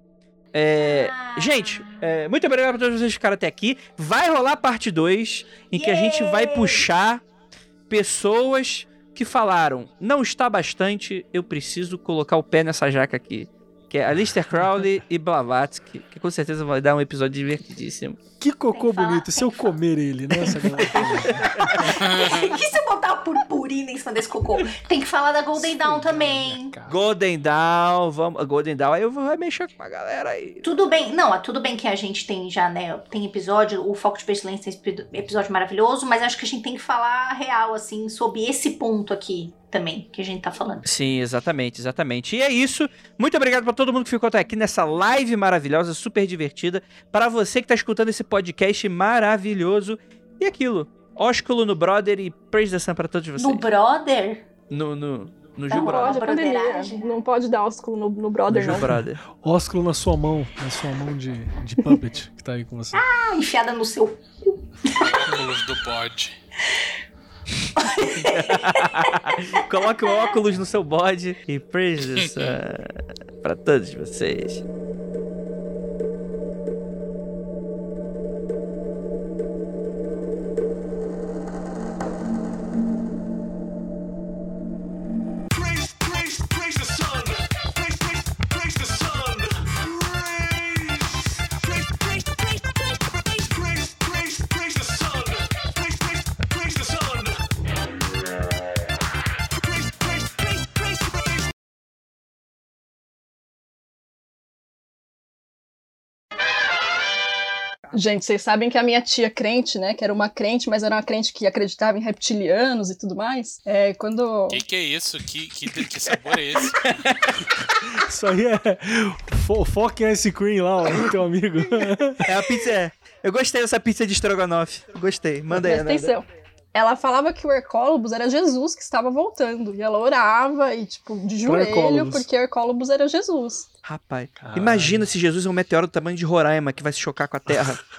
É, Ah. Gente, é, muito obrigado pra todos vocês que ficaram até aqui. Vai rolar parte 2, em que a gente vai Yay! puxar pessoas que falaram: não está bastante, eu preciso colocar o pé nessa jaca aqui. Que é Alistair Crowley e Blavatsky, que com certeza vai dar um episódio divertidíssimo. Que cocô que bonito. Se eu que comer ele, né? Essa galera <laughs> falou. E se eu botar purpurina em cima desse cocô? Tem que falar da Golden Dawn também. Golden Dawn, vamos. Golden Dawn, aí eu vou mexer com a galera aí. Tudo bem, não, é tudo bem que a gente tem já, né? Tem episódio, o Foco de Pestilência tem episódio maravilhoso, mas acho que a gente tem que falar real, assim, sobre esse ponto aqui. Também que a gente tá falando. Sim, exatamente, exatamente. E é isso. Muito obrigado pra todo mundo que ficou até aqui nessa live maravilhosa, super divertida. Para você que tá escutando esse podcast maravilhoso. E aquilo, ósculo no brother e praise the sun pra todos vocês. No brother? No, no, no Gil. Brother. Pode, broderagem. Não pode dar ósculo no, no No brother, Gil não. Brother. Ósculo na sua mão, na sua mão de, de puppet que tá aí com você. Ah, enfiada no seu. Óculos do bode. <laughs> Coloque o óculos no seu bode e praise <laughs> sun pra todos vocês. Gente, vocês sabem que a minha tia crente, né? Que era uma crente, mas era uma crente que acreditava em reptilianos e tudo mais. É, quando. Que que é isso? Que, que, que sabor é esse? <laughs> Isso aí é. Fo foca em ice cream lá, ó, teu amigo. É a pizza. é. Eu gostei dessa pizza de estrogonofe. Gostei. Manda aí, Presta atenção. Ela falava que o Hercólobus era Jesus que estava voltando. E ela orava e, tipo, de joelho, porque Hercólobus era Jesus. Rapaz, Caralho. imagina se Jesus é um meteoro do tamanho de Roraima que vai se chocar com a Terra. <laughs>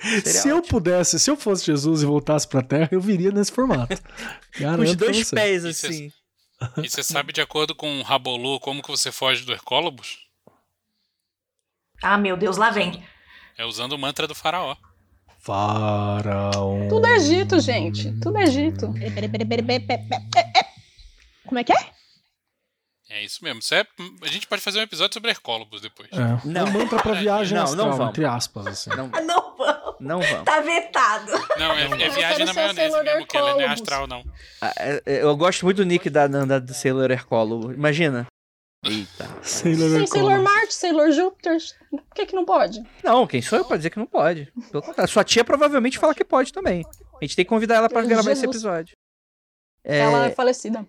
Seria se eu ótimo. pudesse, se eu fosse Jesus e voltasse pra Terra, eu viria nesse formato. <laughs> Os dois pés, assim. E você sabe, de acordo com o Rabolu, como que você foge do Hercólobus? Ah, meu Deus, lá vem. É usando o mantra do faraó. Faraó. Tudo é Egito, gente. Tudo é Egito. Como é que é? É isso mesmo. Isso é- a gente pode fazer um episódio sobre Hercólobus depois. É, Não. um mantra pra viagem Não, astral, não vamos. entre aspas, assim. Não, Não vamos. não vamos. Tá vetado. Não, é, é Eu viagem quero na maionese Sailor mesmo, que ela não é astral, não. Ah, é- é, Eu gosto muito do nick da Nanda do Sailor Hercólogo. Imagina. Eita. Sailor Tem Sailor. Marte, Sailor Júpiter. Por que que não pode? Não, quem sou eu pra dizer que não pode? Pelo contrário, sua tia provavelmente fala que pode também. A gente tem que convidar ela pra Jesus. gravar esse episódio. É, Ela é falecida.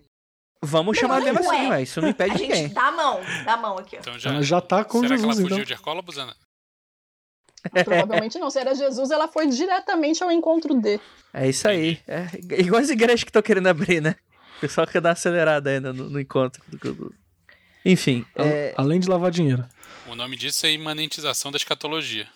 Vamos chamar mesmo ué. assim, ué. Isso não impede A gente ninguém. dá a mão. Dá a mão aqui, ó. Então já. Ela já tá com Será que Jesus, ela fugiu então. de Hercólobus, Ana? <laughs> Provavelmente não. Se era Jesus, ela foi diretamente ao encontro D. É isso aí. É igual as igrejas que estão querendo abrir, né? O pessoal quer dar uma acelerada ainda no, no encontro. do- do- enfim. É... Além de lavar dinheiro. O nome disso é imanentização da escatologia.